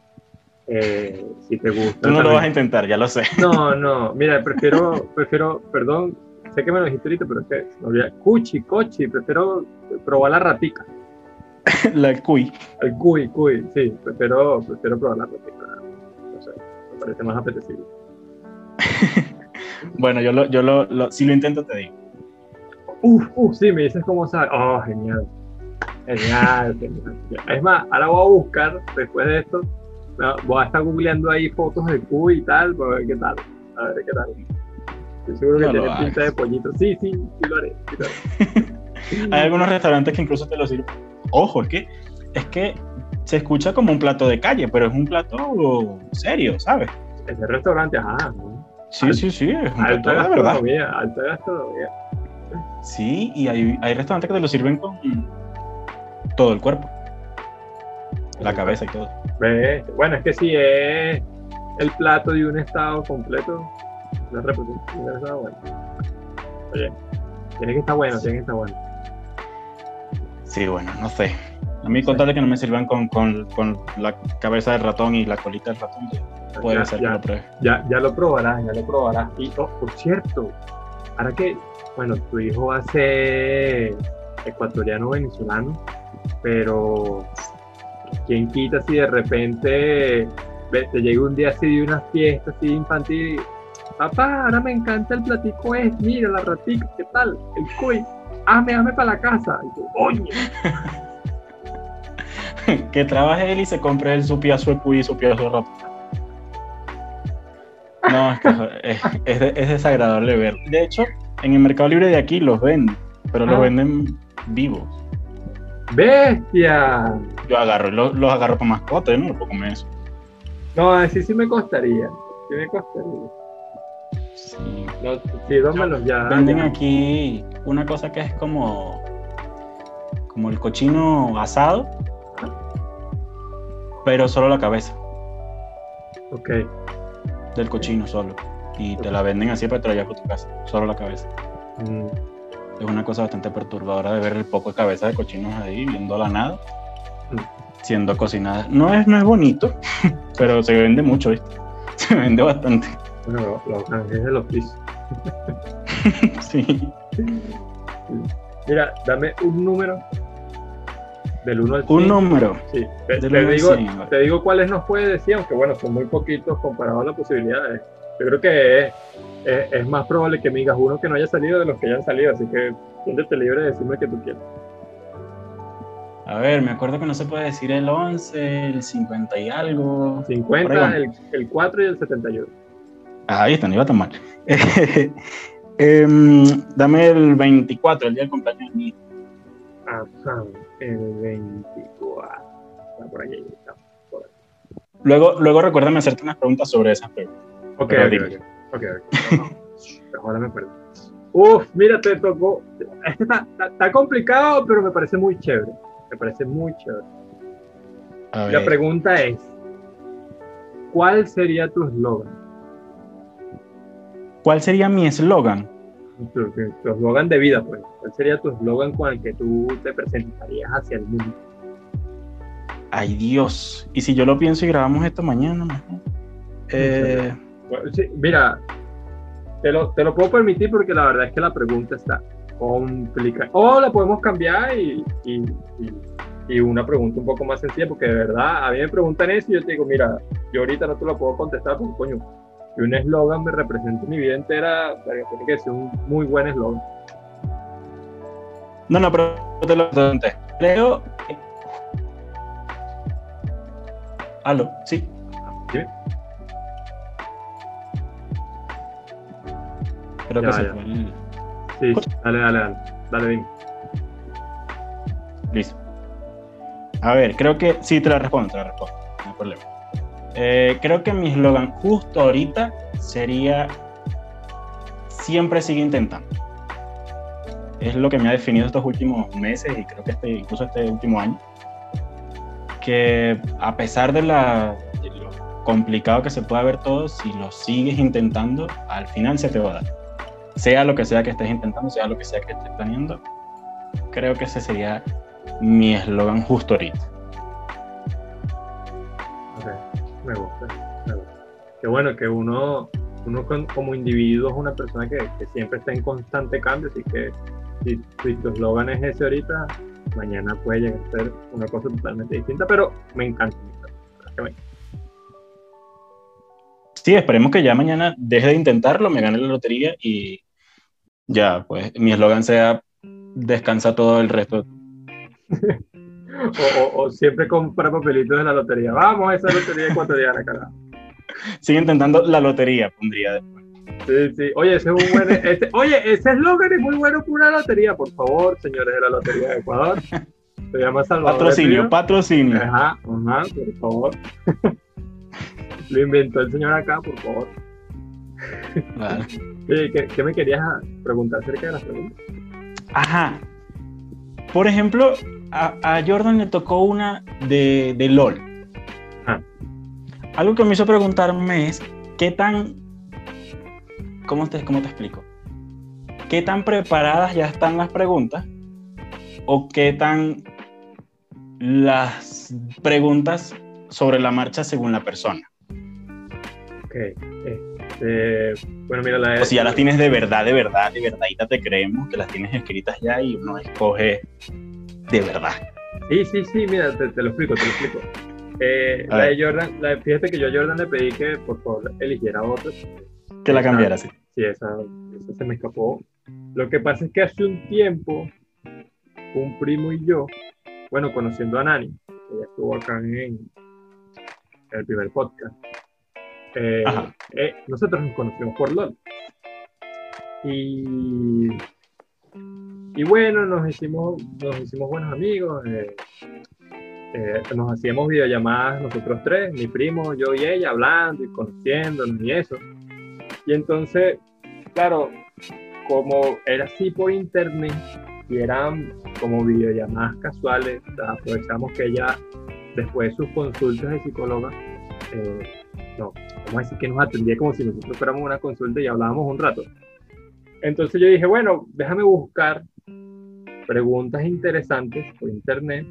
Eh, si te gusta. Tú no lo vas a intentar, ya lo sé. No, no, mira, prefiero, prefiero, perdón, sé que me lo dijiste ahorita, pero es que. Cuchi, cochi, prefiero probar la ratica. [LAUGHS] La cuy. El cuy, cuy, sí, prefiero, prefiero probar la. No sé, me parece más apetecible. [LAUGHS] bueno, yo, lo, yo lo, si lo intento te digo. Uf, uf, sí, me dices cómo sabe. Oh, genial. Genial, [LAUGHS] genial. Es más, ahora voy a buscar, después de esto, voy a estar googleando ahí fotos de Q y tal, para ver qué tal. A ver qué tal. Estoy seguro que tiene pinta de pollito. Sí, sí, sí lo haré. [LAUGHS] Hay algunos restaurantes que incluso te lo sirven. Ojo, es que, es que se escucha como un plato de calle, pero es un plato serio, ¿sabes? Ese restaurante, ajá. Sí, sí, sí, es un plato de verdad. Alta gastronomía. Sí, y hay, hay restaurantes que te lo sirven con todo el cuerpo. La cabeza y todo. Bueno, es que si es el plato de un estado completo, la representación está bueno. Oye, tiene que estar bueno, tiene que estar bueno. Sí, bueno, no sé. A mí contarle que no me sirvan con, con, con, la cabeza del ratón y la colita del ratón, puede ser ya, que lo pruebe. Ya, ya lo probarás, ya lo probarás. Y, oh, por cierto, ahora que, bueno, tu hijo va a ser ecuatoriano venezolano, pero ¿quién quita si de repente te llega un día así de una fiesta así infantil? Papá, ahora me encanta el platico es, mira la ratica, ¿qué tal? El cuy, hazme, hazme para la casa. Y yo, oye. [LAUGHS] que trabaje él y se compre él su piazo de cuy y su piazo de ropa. No, es que [LAUGHS] es, es, desagradable ver. De hecho, en el Mercado Libre de aquí los venden, pero los ah. venden vivos. ¡Bestia! Yo agarro, los, los agarro para mascota, yo no lo puedo comer eso. No, así sí me costaría. Sí me costaría. Sí. No, sí, ya. Venden aquí una cosa que es como. como el cochino asado. Pero solo la cabeza. Ok. Del cochino solo. Y te la venden así para traer a tu casa. Solo la cabeza. Mm es una cosa bastante perturbadora de ver el poco de cabeza de cochinos ahí viendo la nada siendo cocinada. No es, no es bonito, [LAUGHS] pero se vende mucho, ¿viste? [LAUGHS] Se vende bastante. Bueno, los ángeles de los pisos. sí. Mira, dame un número del 1 al 5. Un número. Sí. Te, digo, te digo cuáles nos puede decir, aunque bueno, son muy poquitos comparados a las posibilidades. Yo creo que es es, más probable que me digas uno que no haya salido de los que ya han salido, así que siéntete libre de decirme que tú quieras. A ver, me acuerdo que no se puede decir el 11, el 50 y algo. 50, el, el 4 y el 71. Ah, ahí está, no iba tan mal. [LAUGHS] Em, dame el 24, el día del cumpleaños mío. Ajá, el 24. Está por ahí. Está por ahí. Luego, luego recuérdame hacerte unas preguntas sobre esas preguntas. Ok, ok, Ok, ahora me perdí. Uf, mira, te tocó. Este [LAUGHS] está, está, complicado, pero me parece muy chévere. Me parece muy chévere. La pregunta es: ¿Cuál sería tu eslogan? ¿Cuál sería mi eslogan? Tu eslogan de vida, pues. ¿Cuál sería tu eslogan con el que tú te presentarías hacia el mundo? Ay, Dios. ¿Y si yo lo pienso y grabamos esto mañana? Eh mira, te lo, te lo puedo permitir porque la verdad es que la pregunta está complicada. O la podemos cambiar y, y, y, una pregunta un poco más sencilla, porque de verdad a mí me preguntan eso y yo te digo, mira, yo ahorita no te lo puedo contestar porque, coño, que un eslogan me represente mi vida entera, tiene que ser un muy buen eslogan. No, no, pero te lo pregunté. Creo. Aló, sí. ¿Sí? Creo que se fue Sí, dale, dale, dale. Dale, bien. Listo. A ver, creo que sí te la respondo, te la respondo. No hay problema. Eh, creo que mi eslogan justo ahorita sería siempre sigue intentando. Es lo que me ha definido estos últimos meses y creo que este, incluso este último año. Que a pesar de, la, de lo complicado que se pueda ver todo, si lo sigues intentando, al final se te va a dar sea lo que sea que estés intentando, sea lo que sea que estés planeando, creo que ese sería mi eslogan justo ahorita. Me gusta, Qué bueno que uno, uno como individuo es una persona que, siempre está en constante cambio, así que si, tu eslogan es ese ahorita, mañana puede llegar a ser una cosa totalmente distinta, pero me encanta. Me encanta. sí, esperemos que ya mañana deje de intentarlo, me gane la lotería y ya, pues mi eslogan sea descansa todo el resto. [LAUGHS] o, siempre compra papelitos de la lotería. Vamos a esa lotería ecuatoriana, carajo. Sigue intentando la lotería, pondría después. Sí, sí. Oye, ese es un buen. Este, oye, ese eslogan es muy bueno para una lotería, por favor, señores de la Lotería de Ecuador. Se llama Salvador. Patrocinio, patrocinio. Ajá, ajá, por favor. [LAUGHS] Lo inventó el señor acá, por favor. Vale. [LAUGHS] ¿qué, me querías preguntar acerca de las preguntas? Ajá. Por ejemplo, a, Jordan le tocó una de, de LOL. Ah. Algo que me hizo preguntarme es, ¿qué tan... ¿Cómo te, ¿Cómo te explico? ¿Qué tan preparadas ya están las preguntas? ¿O qué tan las preguntas sobre la marcha según la persona? Ok. Este, bueno, mira, la... O si ya las tienes de verdad, de verdad, de verdad, y te creemos que las tienes escritas ya y uno escoge de verdad. Sí, sí, sí, mira, te, lo explico, te lo explico. Eh, la de Jordan, la, fíjate que yo a Jordan le pedí que por favor eligiera otra. Que la cambiara, sí. Sí, esa, esa se me escapó. Lo que pasa es que hace un tiempo, un primo y yo, bueno, conociendo a Nani, ella estuvo acá en, el primer podcast, eh, eh, nosotros nos conocimos por LOL. Y y bueno, nos hicimos, nos hicimos buenos amigos. Eh, eh, nos hacíamos videollamadas nosotros tres, mi primo, yo y ella, hablando y conociéndonos y eso. Y entonces, claro, como era así por internet y eran como videollamadas casuales, aprovechamos que ella, después de sus consultas de psicóloga, eh, no, vamos a decir que nos atendía como si nosotros fuéramos una consulta y hablábamos un rato. Entonces yo dije, bueno, déjame buscar preguntas interesantes por internet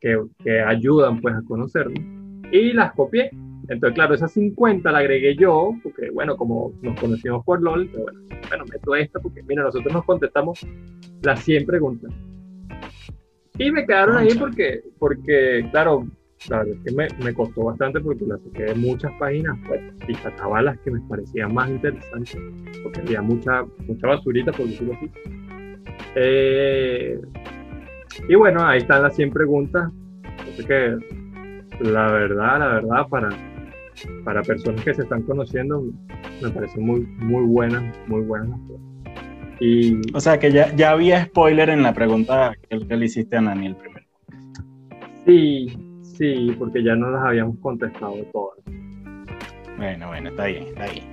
que, que ayudan pues a conocernos y las copié. Entonces, claro, esas 50 la agregué yo, porque bueno, como nos conocimos por LOL, pero bueno, bueno, meto esta porque mira, nosotros nos contestamos las 100 preguntas. Y me quedaron ahí porque, porque claro, la verdad es que me, me, costó bastante porque las saqué de muchas páginas pues, y sacaba las que me parecían más interesantes, porque había mucha, mucha basurita, por decirlo así. Eh, y bueno, ahí están las 100 preguntas. Así que la verdad, la verdad, para, para personas que se están conociendo, me parecen muy, muy buenas, muy buenas Y, o sea que ya, ya había spoiler en la pregunta que, que le hiciste a Nani el primero. Sí, sí, porque ya no las habíamos contestado todas. Bueno, bueno, está bien, está bien.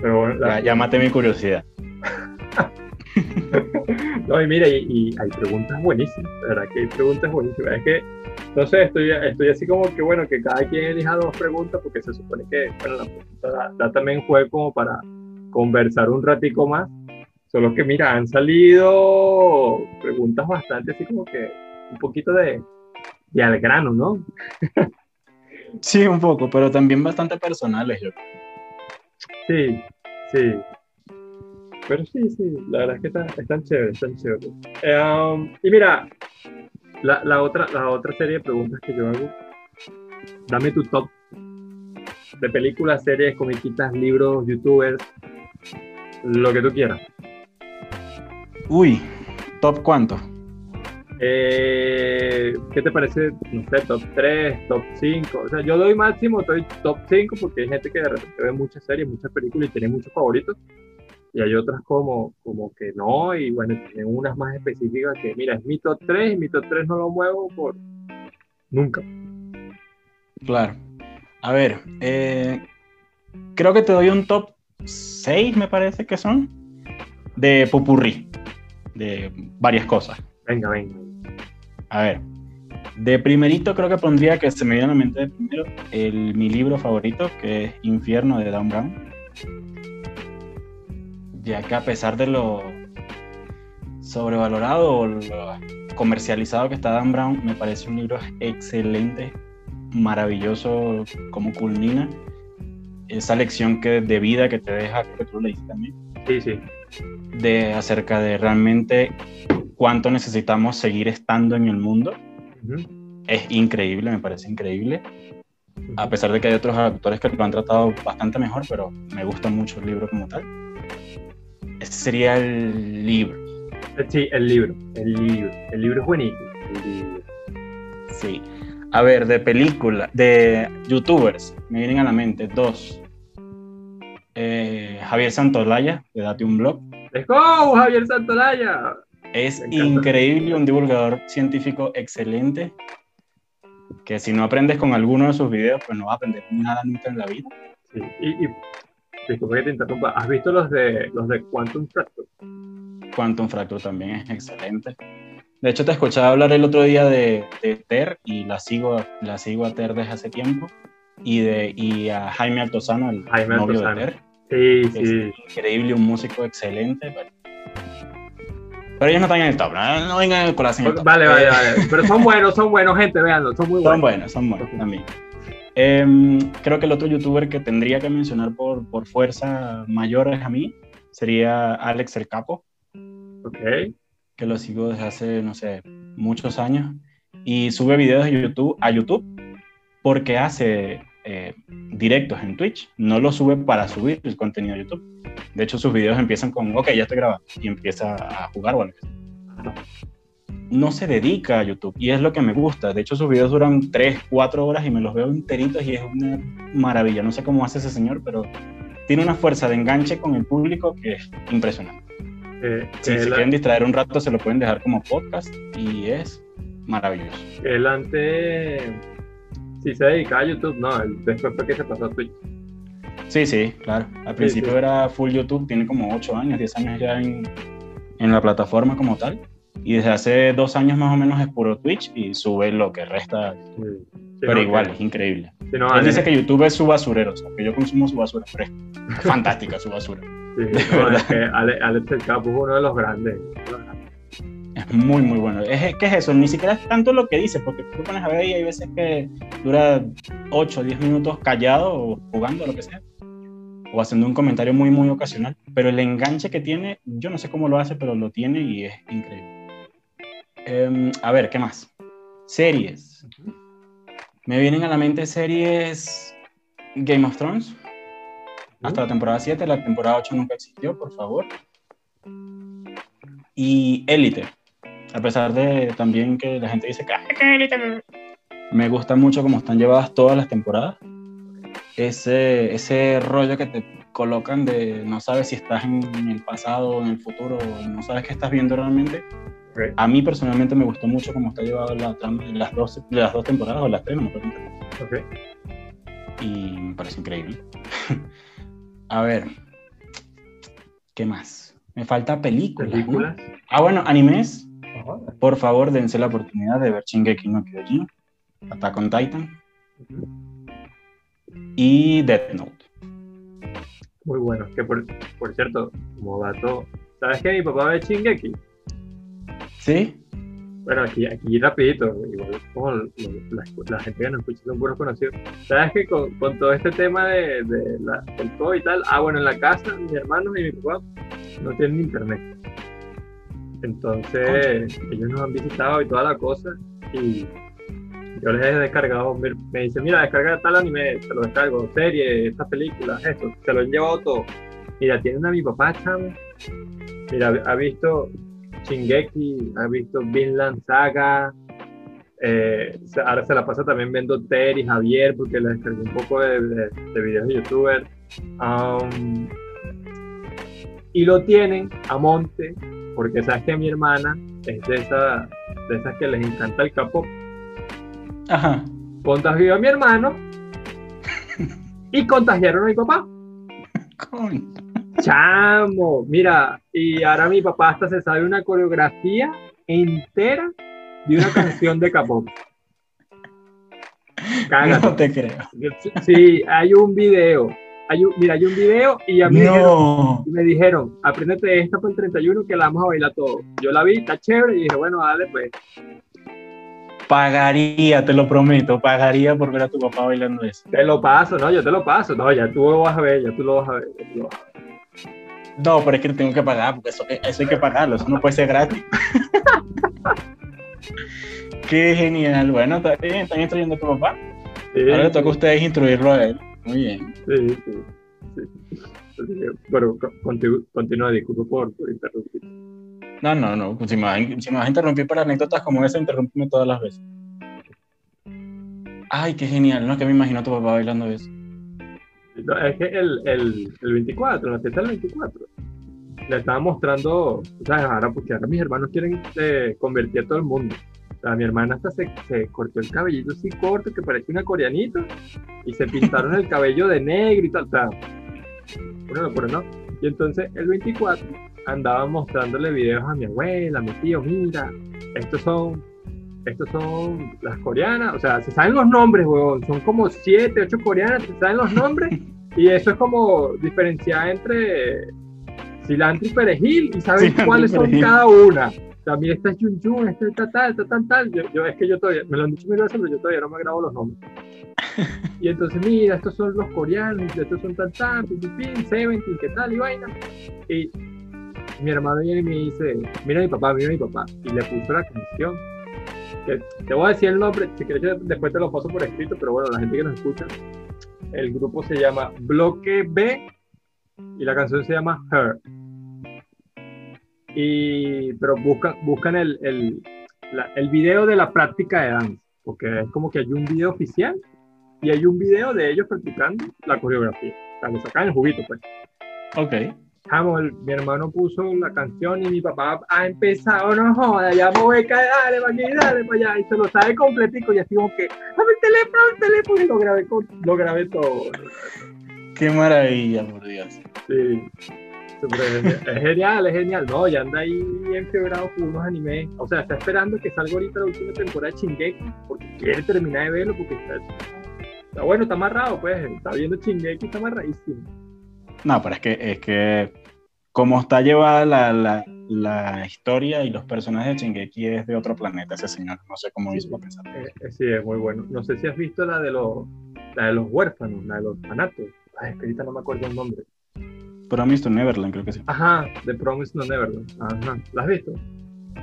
Pero bueno, ya, mi curiosidad. [LAUGHS] [LAUGHS] no, y mira, y, hay preguntas buenísimas, verdad que hay preguntas buenísimas. Es que, no sé, estoy, estoy así como que, bueno, que cada quien elija dos preguntas, porque se supone que, bueno, la pregunta da, también juego como para conversar un ratico más. Solo que, mira, han salido preguntas bastante así como que un poquito de, de al grano, ¿no? sí, un poco, pero también bastante personales, yo. Sí, sí. Pero sí, sí, la verdad es que están, están chéveres, están chéveres. Um, y mira, la, la, otra, la otra serie de preguntas que yo hago, dame tu top de películas, series, comiquitas, libros, youtubers, lo que tú quieras. Uy, ¿top cuánto? Eh, ¿Qué te parece? No sé, top 3, top 5. O sea, yo doy máximo, doy top 5 porque hay gente que de repente ve muchas series, muchas películas y tiene muchos favoritos y hay otras como, como que no, y bueno, tienen unas más específicas que, mira, es mi top 3 y mi top 3 no lo muevo por nunca. Claro. A ver, eh, creo que te doy un top 6, me parece que son, de popurrí, de varias cosas. Venga, venga. A ver, de primerito creo que pondría que se me viene a la mente de primero el, mi libro favorito, que es Infierno de Dan Brown ya que a pesar de lo sobrevalorado o lo comercializado que está Dan Brown, me parece un libro excelente, maravilloso, como culmina esa lección que, de vida que te deja, que tú leíste también. Sí, sí. De acerca de realmente cuánto necesitamos seguir estando en el mundo. Es increíble, me parece increíble. a pesar de que hay otros autores que lo han tratado bastante mejor, pero me gusta mucho el libro como tal. Este sería el libro. Sí, el libro, el libro. El libro es buenísimo. Sí. A ver, de película, de youtubers, me vienen a la mente dos. Eh, Javier Santolaya, de Date un Blog. ¡Let's go, Javier Santolaya! Es increíble, un divulgador científico excelente, que si no aprendes con alguno de sus videos, pues no vas a aprender nada nunca en la vida. Sí. Y, y disculpa que te interrumpa, ¿has visto los de, los de Quantum Fracture? Quantum Fracture también es excelente. De hecho, te escuchaba hablar el otro día de, de, Ter y la sigo, la sigo a Ter desde hace tiempo. Y, de, y a Jaime Altozano, el Jaime novio Altozano. de Ter. Sí, que sí. Es increíble, un músico excelente. Pero, pero ellos no están en el top, no, no vengan con la señal. Vale, vale, vale. Pero son [LAUGHS] buenos, son buenos, gente, véanlo, son muy buenos. Son buenos, son buenos también. Eh, creo que el otro youtuber que tendría que mencionar por, por fuerza mayores a mí sería Alex el Capo. Ok. Que lo sigo desde hace, no sé, muchos años. Y sube videos de YouTube, a YouTube porque hace eh, directos en Twitch. No lo sube para subir el contenido a YouTube. De hecho, sus videos empiezan con, ok, ya estoy grabando. Y empieza a jugar, bueno. No se dedica a YouTube. Y es lo que me gusta. De hecho, sus videos duran 3, 4 horas y me los veo enteritos y es una maravilla. No sé cómo hace ese señor, pero tiene una fuerza de enganche con el público que es impresionante. Eh, Si que se quieren distraer un rato, se lo pueden dejar como podcast y es maravilloso. Él antes sí se dedicaba a YouTube, no, él después fue que se pasó a Twitch. Sí, sí, claro. Al principio sí. era full YouTube, tiene como 8 años, 10 años ya en, en la plataforma como tal. Y desde hace dos años más o menos es puro Twitch y sube lo que resta. Sí. Pero no, igual, que- es increíble. no, Él dice que YouTube es su basurero, o sea, que yo consumo su basura, pero es [LAUGHS] fantástica su basura. sí, no, [LAUGHS] es que Ale- Alex el Capo es uno de los grandes. Es muy, muy bueno. Es, ¿Qué es eso? Ni siquiera es tanto lo que dice, porque tú pones a ver y hay veces que dura 8 o 10 minutos callado o jugando o lo que sea, o haciendo un comentario muy, muy ocasional. Pero el enganche que tiene, yo no sé cómo lo hace, pero lo tiene y es increíble. Em, a ver, ¿qué más? Series. Me vienen a la mente series Game of Thrones. Hasta la temporada 7, la temporada 8 nunca existió, por favor. Y Élite. A pesar de también que la gente dice que "Ay, que Élite". Me gusta mucho cómo están llevadas todas las temporadas. Ese, ese rollo que te colocan de no sabes si estás en el pasado o en el futuro, no sabes qué estás viendo realmente. Ok. A mí personalmente me gustó mucho cómo está llevada la trama de las dos, de las dos temporadas o las tres, no me acuerdo. Ok. Y me parece increíble. [LAUGHS] A ver, ¿qué más? Me falta películas. ¿no? Películas. Ah, bueno, animes. Ajá. Por favor, dense la oportunidad de ver Shingeki no Kyojin, Attack on Titan y Death Note. Muy bueno. Que por, por cierto, como dato, ¿sabes que mi papá ve Shingeki? ¿Sí? Bueno, aquí, aquí rapidito, igual como la gente que nos escucha son puros conocidos. ¿Sabes que con, con todo este tema de, de la, del COVID y tal, ah, bueno, en la casa, mis hermanos y mi papá no tienen internet. Entonces, ellos nos han visitado y toda la cosa, y yo les he descargado, me, me dicen, mira, descarga tal anime, te lo descargo, serie, estas películas, esto, se lo han llevado todo. Mira, tienen a mi papá, chamo. Mira, ha visto Shingeki, ha visto Vinland Saga, eh, se- ahora se la pasa también viendo Ter y Javier porque le descargué un poco de videos de youtuber. Um, y lo tienen a monte porque sabes que mi hermana es de, esa, de esas que les encanta el capo. Ajá. Contagió a mi hermano [LAUGHS] y contagiaron a mi papá. Chamo, mira, y ahora mi papá hasta se sabe una coreografía entera de una canción de K-pop. Cágate. No te creo. Sí, hay un video. Hay un, mira, hay un video y a mí dijeron, me dijeron, apréndete esta por el 31 que la vamos a bailar todo. Yo la vi, está chévere, y dije, bueno, dale, pues. Pagaría, te lo prometo, pagaría por ver a tu papá bailando eso. Te lo paso, no, yo te lo paso. No, ya tú lo vas a ver, ya tú lo vas a ver. ya tú lo vas a ver. No, pero es que tengo que pagar, porque eso, eso hay que pagarlo, eso no puede ser gratis. [LAUGHS] Qué genial. Bueno, está bien, están instruyendo a tu papá. Ahora le toca a ustedes instruirlo a él. Muy bien. Sí, sí. sí. Bueno, continúa, disculpo por, por interrumpir. No, no, no. Pues si, me si me vas a interrumpir para anécdotas como esa, interrúmpeme todas las veces. Ay, qué genial, ¿no? Que me imagino a tu papá bailando eso. es que el, el, el 24, la fiesta del 24, le estaba mostrando, sea, ahora, porque ahora mis hermanos quieren eh, convertir a todo el mundo. O sea, mi hermana hasta se, se, cortó el cabellito así corto, que parece una coreanita, y se pintaron el cabello de negro y tal, tal. Una locura, ¿no? Y entonces el 24 andaba mostrándole videos a mi abuela, a mi tío, mira, estos son, estos son las coreanas, o sea, se saben los nombres, weón, son como siete, ocho coreanas, se saben los nombres, [LAUGHS] y eso es como diferenciar entre cilantro y perejil, y saben cuáles son cada una. También esta es Yun Yun, esta es tal, tal, tal, tal. Yo, es que yo todavía, me lo han dicho mil veces, pero yo todavía no me grabo los nombres. [LAUGHS] Y entonces, mira, estos son los coreanos, estos son tan tan, pin, seventeen, qué tal y vaina. Y mi hermano viene y me dice, mira mi papá, mira mi papá. Y le puso la canción. Que, te voy a decir el nombre, si quieres después te lo paso por escrito, pero bueno, la gente que nos escucha, el grupo se llama Bloque B y la canción se llama Her. Y, pero buscan, buscan el, el, el video de la práctica de danza, porque es como que hay un video oficial y hay un video de ellos practicando la coreografía. Sea, le sacan el juguito, pues. Ok. Mi hermano puso la canción y mi papá ha empezado, no joda, ya me voy a caer, dale para aquí, dale para allá, y se lo sabe completico y así como que, dame el teléfono, el teléfono, y lo grabé, lo grabé todo. Qué maravilla, por Dios. Sí. Es genial, es genial. No, ya anda ahí quebrado con unos animes. O sea, está esperando que salga ahorita la última temporada de Shingeki porque quiere terminar de verlo porque está, bueno, está amarrado, pues, está viendo Chingeki, está amarradísimo. No, pero es que, es que como está llevada la, la, la historia y los personajes de Chingeki es de otro planeta ese señor, no sé cómo hizo pensar. Eh, eh, sí, es muy bueno. No sé si has visto la de los, la de los huérfanos, la de los fanatos. Ay, es que ahorita no me acuerdo el nombre. Promise to Neverland, creo que sí. Ajá, The Promise to Neverland. Ajá. ¿La has visto?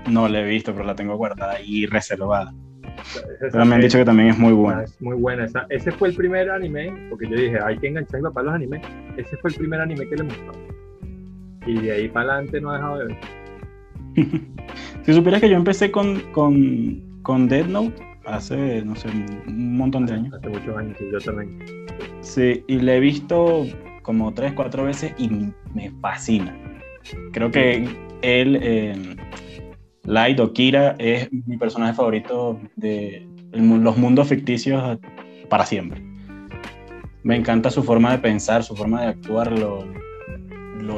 No la he visto, pero la tengo guardada y reservada. Pero me han dicho que también es muy buena. Es muy buena. Esa, ese fue el primer anime, porque yo dije, hay que enganchar a mi papá a los animes. Ese fue el primer anime que le mostró. Y de ahí para adelante no ha dejado de ver. [LAUGHS] si supieras que yo empecé con, con, con Dead Note hace, no sé, un montón de años. Hace muchos años, sí, yo también. Sí, y le he visto como tres, cuatro veces y me fascina. Creo que él, eh, Light o Kira es mi personaje favorito de los mundos ficticios para siempre. Me encanta su forma de pensar, su forma de actuar, lo,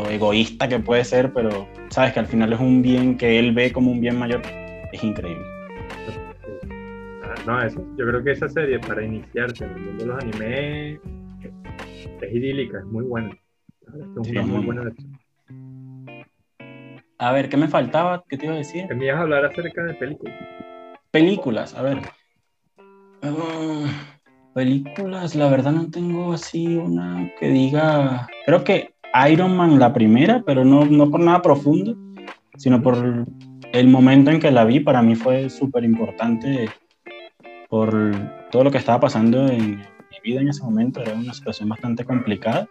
egoísta que puede ser, pero sabes que al final es un bien que él ve como un bien mayor. Es increíble. No, eso, yo creo que esa serie para iniciarse en el mundo de los animes es idílica, es muy buena. Es una muy buena a ver, ¿qué me faltaba? ¿Qué te iba a decir? Me ibas a hablar acerca de películas. Películas, a ver. Ah, películas, la verdad no tengo así una que diga. Creo que Iron Man la primera, pero no, no por nada profundo, sino por el momento en que la vi. Para mí fue súper importante por todo lo que estaba pasando en mi vida en ese momento. Era una situación bastante complicada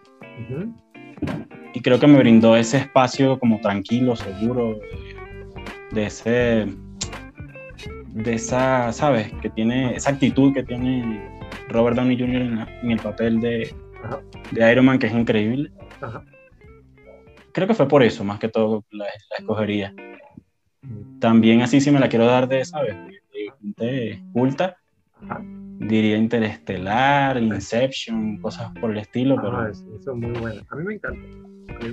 y creo que me brindó ese espacio como tranquilo, seguro, de, ese, de esa, ¿sabes? Que tiene, esa actitud que tiene Robert Downey Jr. en, el papel de, de, Iron Man, que es increíble. Creo que fue por eso, más que todo, la, escogería. También así, si me la quiero dar de, ¿sabes? De culta, diría Interestelar, Inception, cosas por el estilo. pero... Eso, eso es muy bueno. A mí me encanta.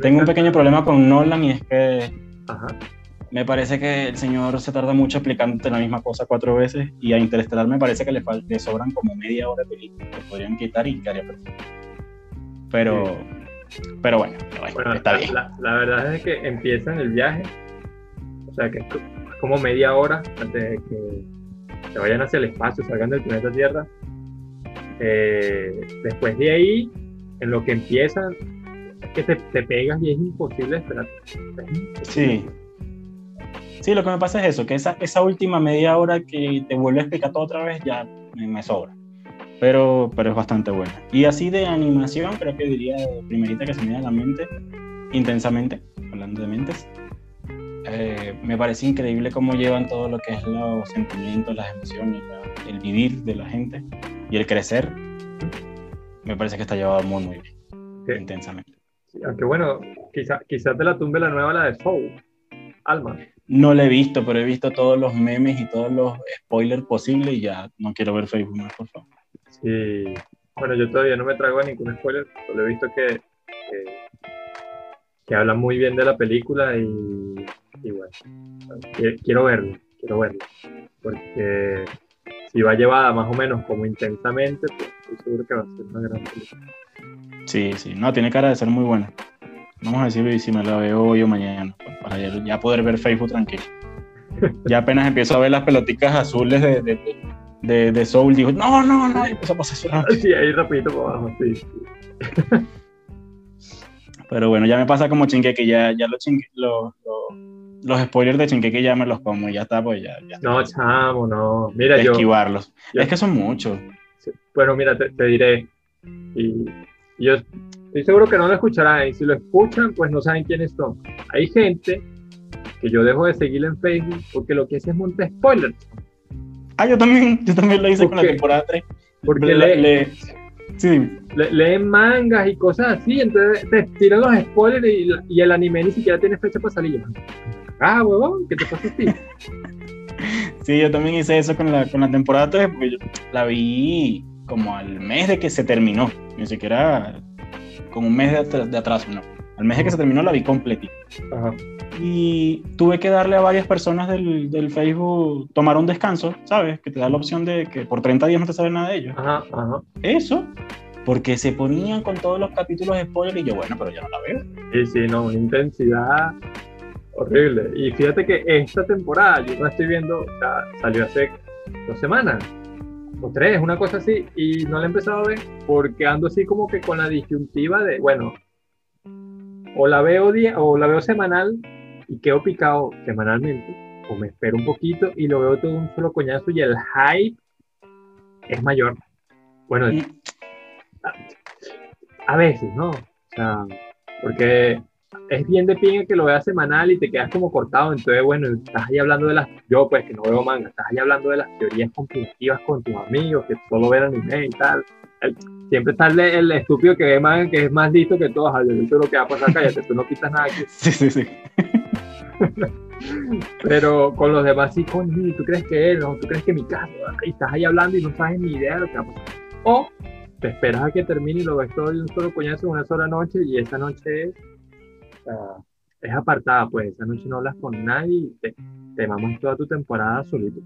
Tengo un pequeño problema con Nolan y es que me parece que el señor se tarda mucho explicándote la misma cosa cuatro veces y a Interestelar me parece que le, le sobran como media hora de película que podrían quitar y quedaría perfecto. Pero, pero bueno, está bien. La, verdad es que empiezan el viaje, o sea que es como media hora antes de que se vayan hacia el espacio, salgan del planeta Tierra. Eh, después de ahí, en lo que empiezan, que te, te pegas y es imposible esperar. Sí. Sí, lo que me pasa es eso, que esa, esa última media hora que te vuelve a explicar todo otra vez ya me, sobra. pero, pero es bastante buena. Y así de animación, creo que diría primerita que se me viene a la mente, intensamente, hablando de mentes. Eh, me parece increíble cómo llevan todo lo que es los sentimientos, las emociones, el vivir de la gente y el crecer. Me parece que está llevado muy, muy bien, intensamente. aunque bueno, quizás quizá te la tumbe la nueva, la de Soul, Alma. No la he visto, pero he visto todos los memes y todos los spoilers posibles y ya no quiero ver Facebook más, por favor. Sí, bueno, yo todavía no me traigo a ningún spoiler, solo he visto que, que, hablan muy bien de la película y, bueno, quiero verlo, quiero verlo, porque si va llevada más o menos como intensamente, pues estoy seguro que va a ser una gran película. Sí, sí, no, tiene cara de ser muy buena. Vamos a decir si me la veo hoy o mañana, para ya poder ver Facebook tranquilo. [LAUGHS] Ya apenas empiezo a ver las pelotitas azules de, de, de Soul, dijo, no, no, no, empezó a pasar Sí, ahí rapidito por abajo, sí. [LAUGHS] Pero bueno, ya me pasa como chingue que ya, ya los, los spoilers de chingue que ya me los como y ya está, pues ya. ya no, chamo, no. Mira, yo. Esquivarlos. es que son muchos. Bueno, mira, te, diré. Y yo estoy seguro que no lo escucharán. Y si lo escuchan, pues no saben quiénes son. Hay gente que yo dejo de seguir en Facebook porque lo que hace es montar spoilers. Ah, yo también, yo también lo hice con la temporada 3. Porque le, sí. leen mangas y cosas así, entonces te tiran los spoilers y, el anime ni siquiera tiene fecha para salir. Ah, huevón, ¿qué te pasa a ti? [LAUGHS] Sí, yo también hice eso con la, con la temporada 3, porque yo la vi como al mes de que se terminó, ni siquiera como un mes de, de atraso, no. Al mes de que se terminó la vi completita. Ajá y tuve que darle a varias personas del, del, Facebook tomar un descanso, ¿sabes? Que te da la opción de que por 30 días no te sabe nada de ellos. Ajá, ajá. Eso, porque se ponían con todos los capítulos de spoiler y yo, bueno, pero ya no la veo. Sí, sí, no, una intensidad horrible. Y fíjate que esta temporada, yo la estoy viendo, o sea, salió hace dos semanas o tres, una cosa así, y no la he empezado a ver porque ando así como que con la disyuntiva de, bueno, o la veo o la veo semanal y quedo picado semanalmente, o me espero un poquito y lo veo todo un solo coñazo y el hype es mayor. Bueno, a, veces, ¿no? O sea, porque es bien de pinga que lo veas semanal y te quedas como cortado. Entonces, bueno, estás ahí hablando de las. Yo, pues, que no veo manga, estás ahí hablando de las teorías conspirativas con tus amigos, que solo ven anime y tal. Siempre está el, estúpido que ve manga, que es más listo que todos. Eso es lo que va a pasar, cállate, tú no quitas nada aquí. Sí, sí, sí. Pero con los demás, sí, coño, ¿tú crees que él? No, ¿tú crees que mi caso? Y estás ahí hablando y no sabes ni idea de lo que va a pasar. O te esperas a que termine y lo ves todo en un solo coñazo en una sola noche y esa noche es, es apartada, pues esa noche no hablas con nadie y te, te mamas toda tu temporada solito.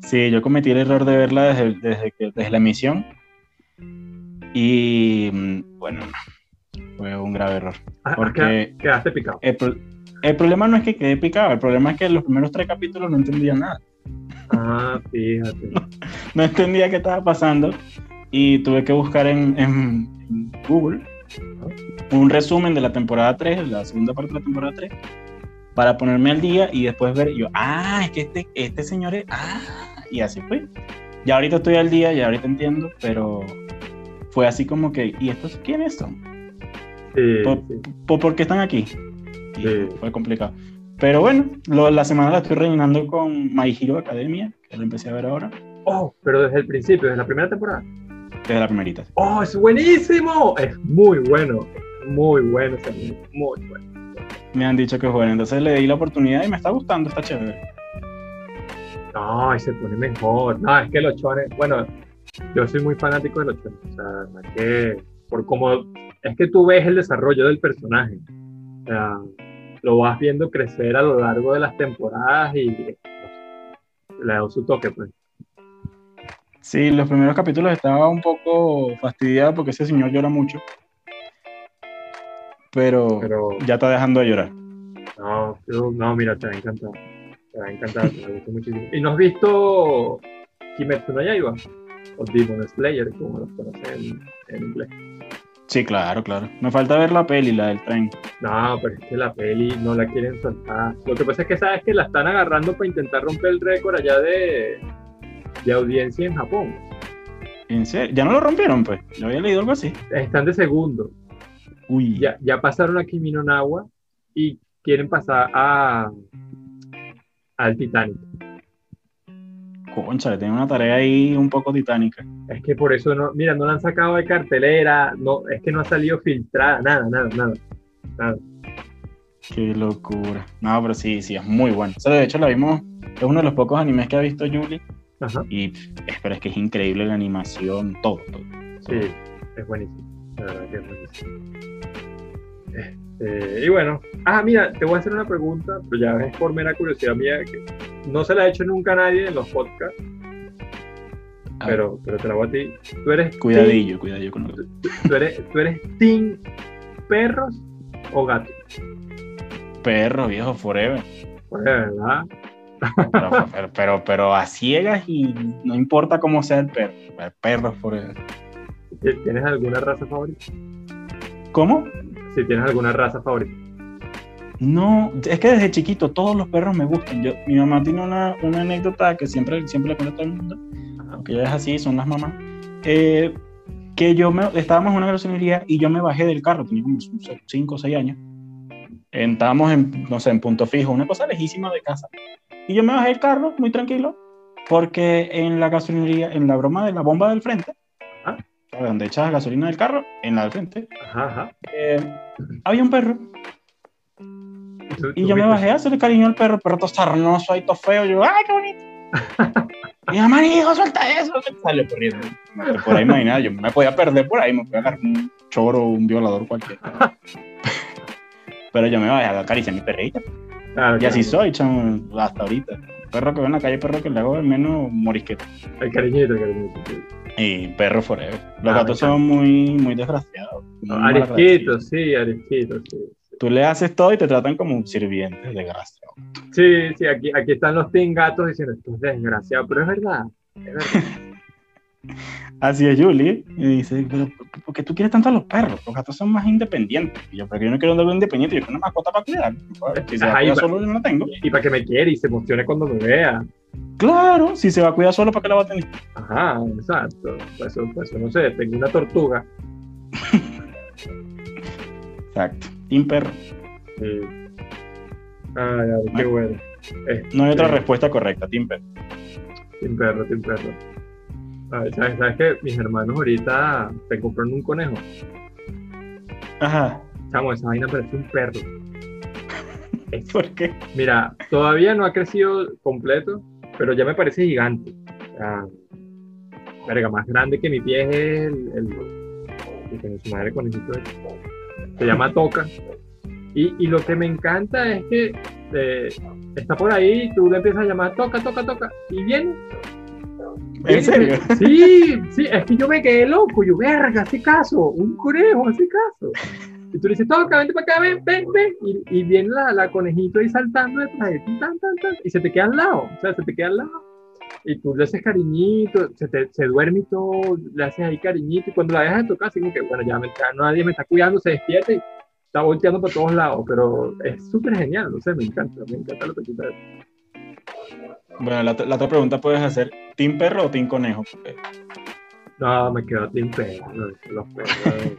Sí, yo cometí el error de verla desde, desde, desde la emisión y mm, bueno, fue un grave error. Ah, porque quedaste picado. El, problema no es que quedé picado, el problema es que los primeros tres capítulos no entendía nada. Ah, fíjate. [LAUGHS] No, entendía qué estaba pasando y tuve que buscar en, Google un resumen de la temporada 3, la segunda parte de la temporada 3, para ponerme al día y después ver, yo, ah, es que este, este señor es, ah, y así fue. Ya ahorita estoy al día, ya ahorita entiendo, pero fue así como que, ¿y estos quiénes son? por, qué están aquí? Fue complicado. Pero bueno, la semana la estoy rellenando con My Hero Academia, que lo empecé a ver ahora. Oh, pero desde el principio, desde la primera temporada. Desde la primerita. Oh, es buenísimo. Es muy bueno. Muy bueno Muy bueno. Me han dicho que es bueno. Entonces le di la oportunidad y me está gustando, está chévere. No, y se pone mejor. No, es que los chones, bueno, yo soy muy fanático de los chones. O sea, es que por cómo es que tú ves el desarrollo del personaje. O sea, lo vas viendo crecer a lo largo de las temporadas y le da su toque, pues. Sí, los primeros capítulos estaba un poco fastidiado porque ese señor llora mucho. Pero, ya está dejando de llorar. No, no, mira, te va a encantar. Te va a encantar, me gustó muchísimo. ¿Y no has visto Kimetsu no Yaiba? O Demon Slayer, como los conocen en inglés. Sí, claro, claro. Me falta ver la peli, la del tren. No, pero es que la peli no la quieren soltar. Lo que pasa es que sabes que la están agarrando para intentar romper el récord allá de, de audiencia en Japón. ¿En serio? ¿Ya no lo rompieron, pues? Yo había leído algo así. Están de segundo. Uy. Ya, ya pasaron a Kimi no Nawa y quieren pasar a al Titanic. Concha, le tienen una tarea ahí un poco titánica. Es que por eso no, mira, no la han sacado de cartelera, no, es que no ha salido filtrada, nada, nada, nada. nada. Qué locura. No, pero sí, sí, es muy bueno. O sea, de hecho, la vimos, es uno de los pocos animes que ha visto Julie. Ajá. Y pero es que es increíble la animación, todo. todo. Sí, es buenísimo. La verdad que es buenísimo. Este, y bueno, ah, mira, te voy a hacer una pregunta, pero ya es por mera curiosidad mía, que no se la ha hecho nunca a nadie en los podcasts, A ver, pero, pero te la voy a ti. ¿Tú eres, Cuidadillo, cuidadillo con lo team, tú eres, tú eres team perros o gatos? Perro, viejo, forever. Pues, ¿verdad? Pero, pero, pero, pero a ciegas y no importa cómo sea el perro. El perro forever. ¿Tienes alguna raza favorita? ¿Cómo? Si tienes alguna raza favorita. No, es que desde chiquito todos los perros me gustan. Yo, mi mamá tiene una, una anécdota que siempre, siempre le cuento a todo el mundo, aunque ella es así, son las mamás, eh, que yo me, estábamos en una grosería y yo me bajé del carro, tenía como 5 o 6 años. Estábamos en, no sé, en punto fijo, una cosa lejísima de casa. Y yo me bajé del carro, muy tranquilo, porque en la gasolinería, en la broma de la bomba del frente. Donde echas gasolina del carro, en la del frente, Ajá, ajá. eh, había un perro. Y yo me bajé a hacerle cariño al perro, pero todo sarnoso ahí, todo feo. Yo, ¡ay, qué bonito! [LAUGHS] yo, manijo, suelta eso. Sale corriendo. Por ahí imaginar, yo me podía perder por ahí, me podía agarrar un choro, un violador cualquiera. [LAUGHS] pero yo me bajé a acariciar a mi perrita. Claro, Y así soy, chamo, hasta ahorita. Perro que veo en la calle, perro que le hago al menos morisqueta. El cariñito, el cariñito. Y perro forever. Los Ah, gatos son muy, muy desgraciados. muy. Arisquitos, sí, arisquitos, sí. Tú le haces todo y te tratan como un sirviente, desgraciado. Sí, sí, aquí, aquí están los team gatos diciendo, esto es desgraciado, pero es verdad. Es verdad. [LAUGHS] Así es, Julie. Y dice, pero ¿por qué tú quieres tanto a los perros? Los gatos son más independientes. Y yo, pero yo no quiero un bebé independiente, yo quiero una mascota para cuidar. Si se va a Ahí cuidar va. solo, yo no la tengo. Y para que me quiera y se emocione cuando me vea. Claro, si se va a cuidar solo, ¿para qué la va a tener? Ajá, exacto. Pues eso, pues no sé, tengo una tortuga. Exacto. Team perro. Sí. Ay, ay, qué bueno. No hay otra Sí. respuesta correcta, team perro. Sin perro, sin perro. ¿Sabes, ¿Sabes que mis hermanos ahorita se compraron un conejo? Ajá. Chamo, esa vaina parece un perro. [LAUGHS] ¿Por qué? Mira, todavía no ha crecido completo, pero ya me parece gigante. Sea, verga, más grande que mi pie es el, el, el su madre conejito. Se llama [LAUGHS] Toca. Y, y lo que me encanta es que eh, está por ahí, tú le empiezas a llamar Toca, Toca, Toca, y viene. ¿En serio? [LAUGHS] Sí, sí, es que yo me quedé loco, yo, verga, hace caso, un conejo, hace caso. Y tú le dices, toca, vente para acá, ven, ven, ven. Y, y viene la, la conejito ahí saltando detrás de ti, tan, tan, tan, y se te queda al lado, o sea, se te queda al lado. Y tú le haces cariñito, se, te, se duerme y todo, le haces ahí cariñito, y cuando la dejas de tocar, así como que, bueno, ya, me, ya nadie me está cuidando, se despierta y está volteando por todos lados, pero es súper genial, no sé, me encanta, me encanta lo que tú. Bueno, la, la otra pregunta puedes hacer, ¿team perro o team conejo? No, me quedo sin perros, los perros.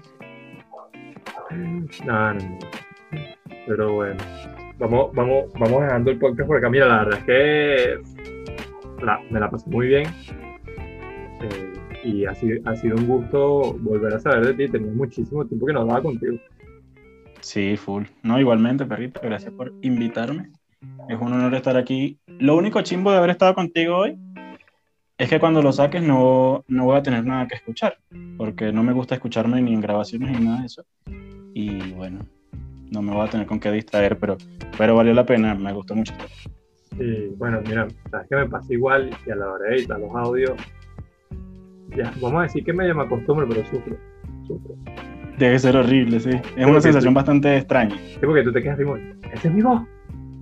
No, no, no. Pero bueno, vamos, vamos, vamos dejando el podcast por acá. Mira, la verdad es que la- me la pasé muy bien. Eh, y ha sido, ha sido un gusto volver a saber de ti. Tenía muchísimo tiempo que no hablaba contigo. Sí, full. No, igualmente, perrito, gracias por invitarme. Es un honor estar aquí. Lo único chimbo de haber estado contigo hoy es que cuando lo saques no, no voy a tener nada que escuchar, porque no me gusta escucharme ni en grabaciones ni nada de eso. Y bueno, no me voy a tener con qué distraer, pero, pero valió la pena, me gustó mucho. Y bueno, mira, sabes que me pasa igual y a la hora de editar los audios. Ya, vamos a decir que me llama costumbre, pero sufro. Sufro. Debe ser horrible, sí. Es una sensación sí. bastante extraña. Sí, porque tú te quedas así, esa es mi voz.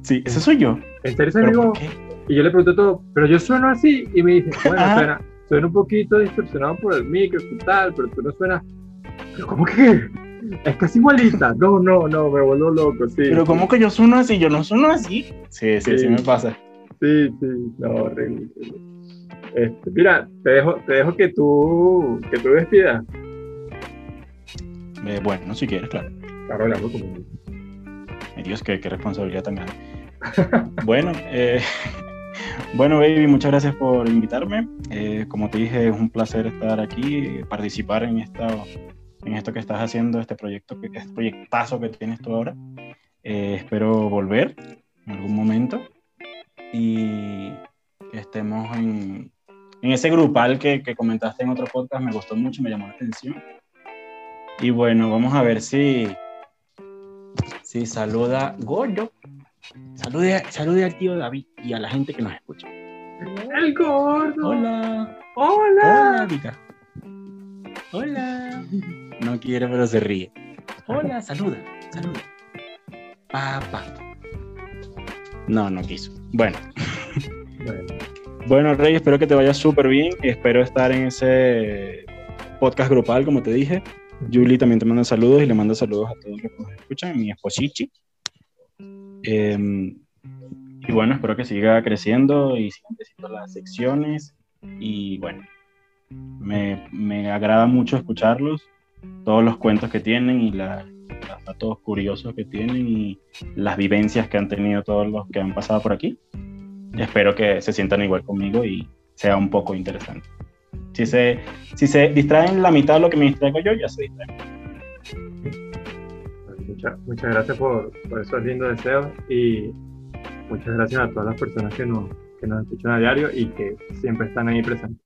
Sí, ese soy yo. ¿En serio esa es mi ¿Pero por voz? qué? Y yo le pregunto todo, pero yo sueno así. Y me dice, bueno, suena, suena un poquito distorsionado por el micro y tal, pero tú no suenas. ¿Pero cómo que? Es casi igualita. No, no, no, me vuelvo loco, sí. Pero ¿cómo que yo sueno así? Yo no sueno así. Sí, sí, sí, Sí. me pasa. Sí, sí, no, horrible. Este, mira, te dejo, te dejo que tú, que tú despidas. Eh, bueno, si quieres, claro. Claro, hablamos como... Dios, qué, qué responsabilidad tan grande. Bueno, eh, [LAUGHS] bueno, baby, muchas gracias por invitarme. Eh, como te dije, es un placer estar aquí, participar en, esta, en esto que estás haciendo, este proyecto, este proyectazo que tienes tú ahora. Eh, espero volver en algún momento y que estemos en, en ese grupal que, que comentaste en otro podcast. Me gustó mucho, me llamó la atención. Y bueno, vamos a ver si, si saluda Gordo. Salude, salude al tío David y a la gente que nos escucha. El gordo. Hola. Hola. Hola, Vika. Hola. No quiere, pero se ríe. Hola, saluda, saluda. Papá. No, no quiso. Bueno. Bueno, Bueno, Rey, espero que te vaya súper bien. Espero estar en ese podcast grupal, como te dije. Julie también te manda saludos y le manda saludos a todos los que nos escuchan, mi esposichi. Eh, y bueno, espero que siga creciendo y sigan creciendo las secciones. Y bueno, me, me agrada mucho escucharlos, todos los cuentos que tienen y la- los datos curiosos que tienen y las vivencias que han tenido todos los que han pasado por aquí. Espero que se sientan igual conmigo y sea un poco interesante. Si se, si se distraen la mitad de lo que me distraigo yo, ya se distraen. Muchas, gracias por, por esos lindos deseos y muchas gracias a todas las personas que nos, que nos escuchan a diario y que siempre están ahí presentes.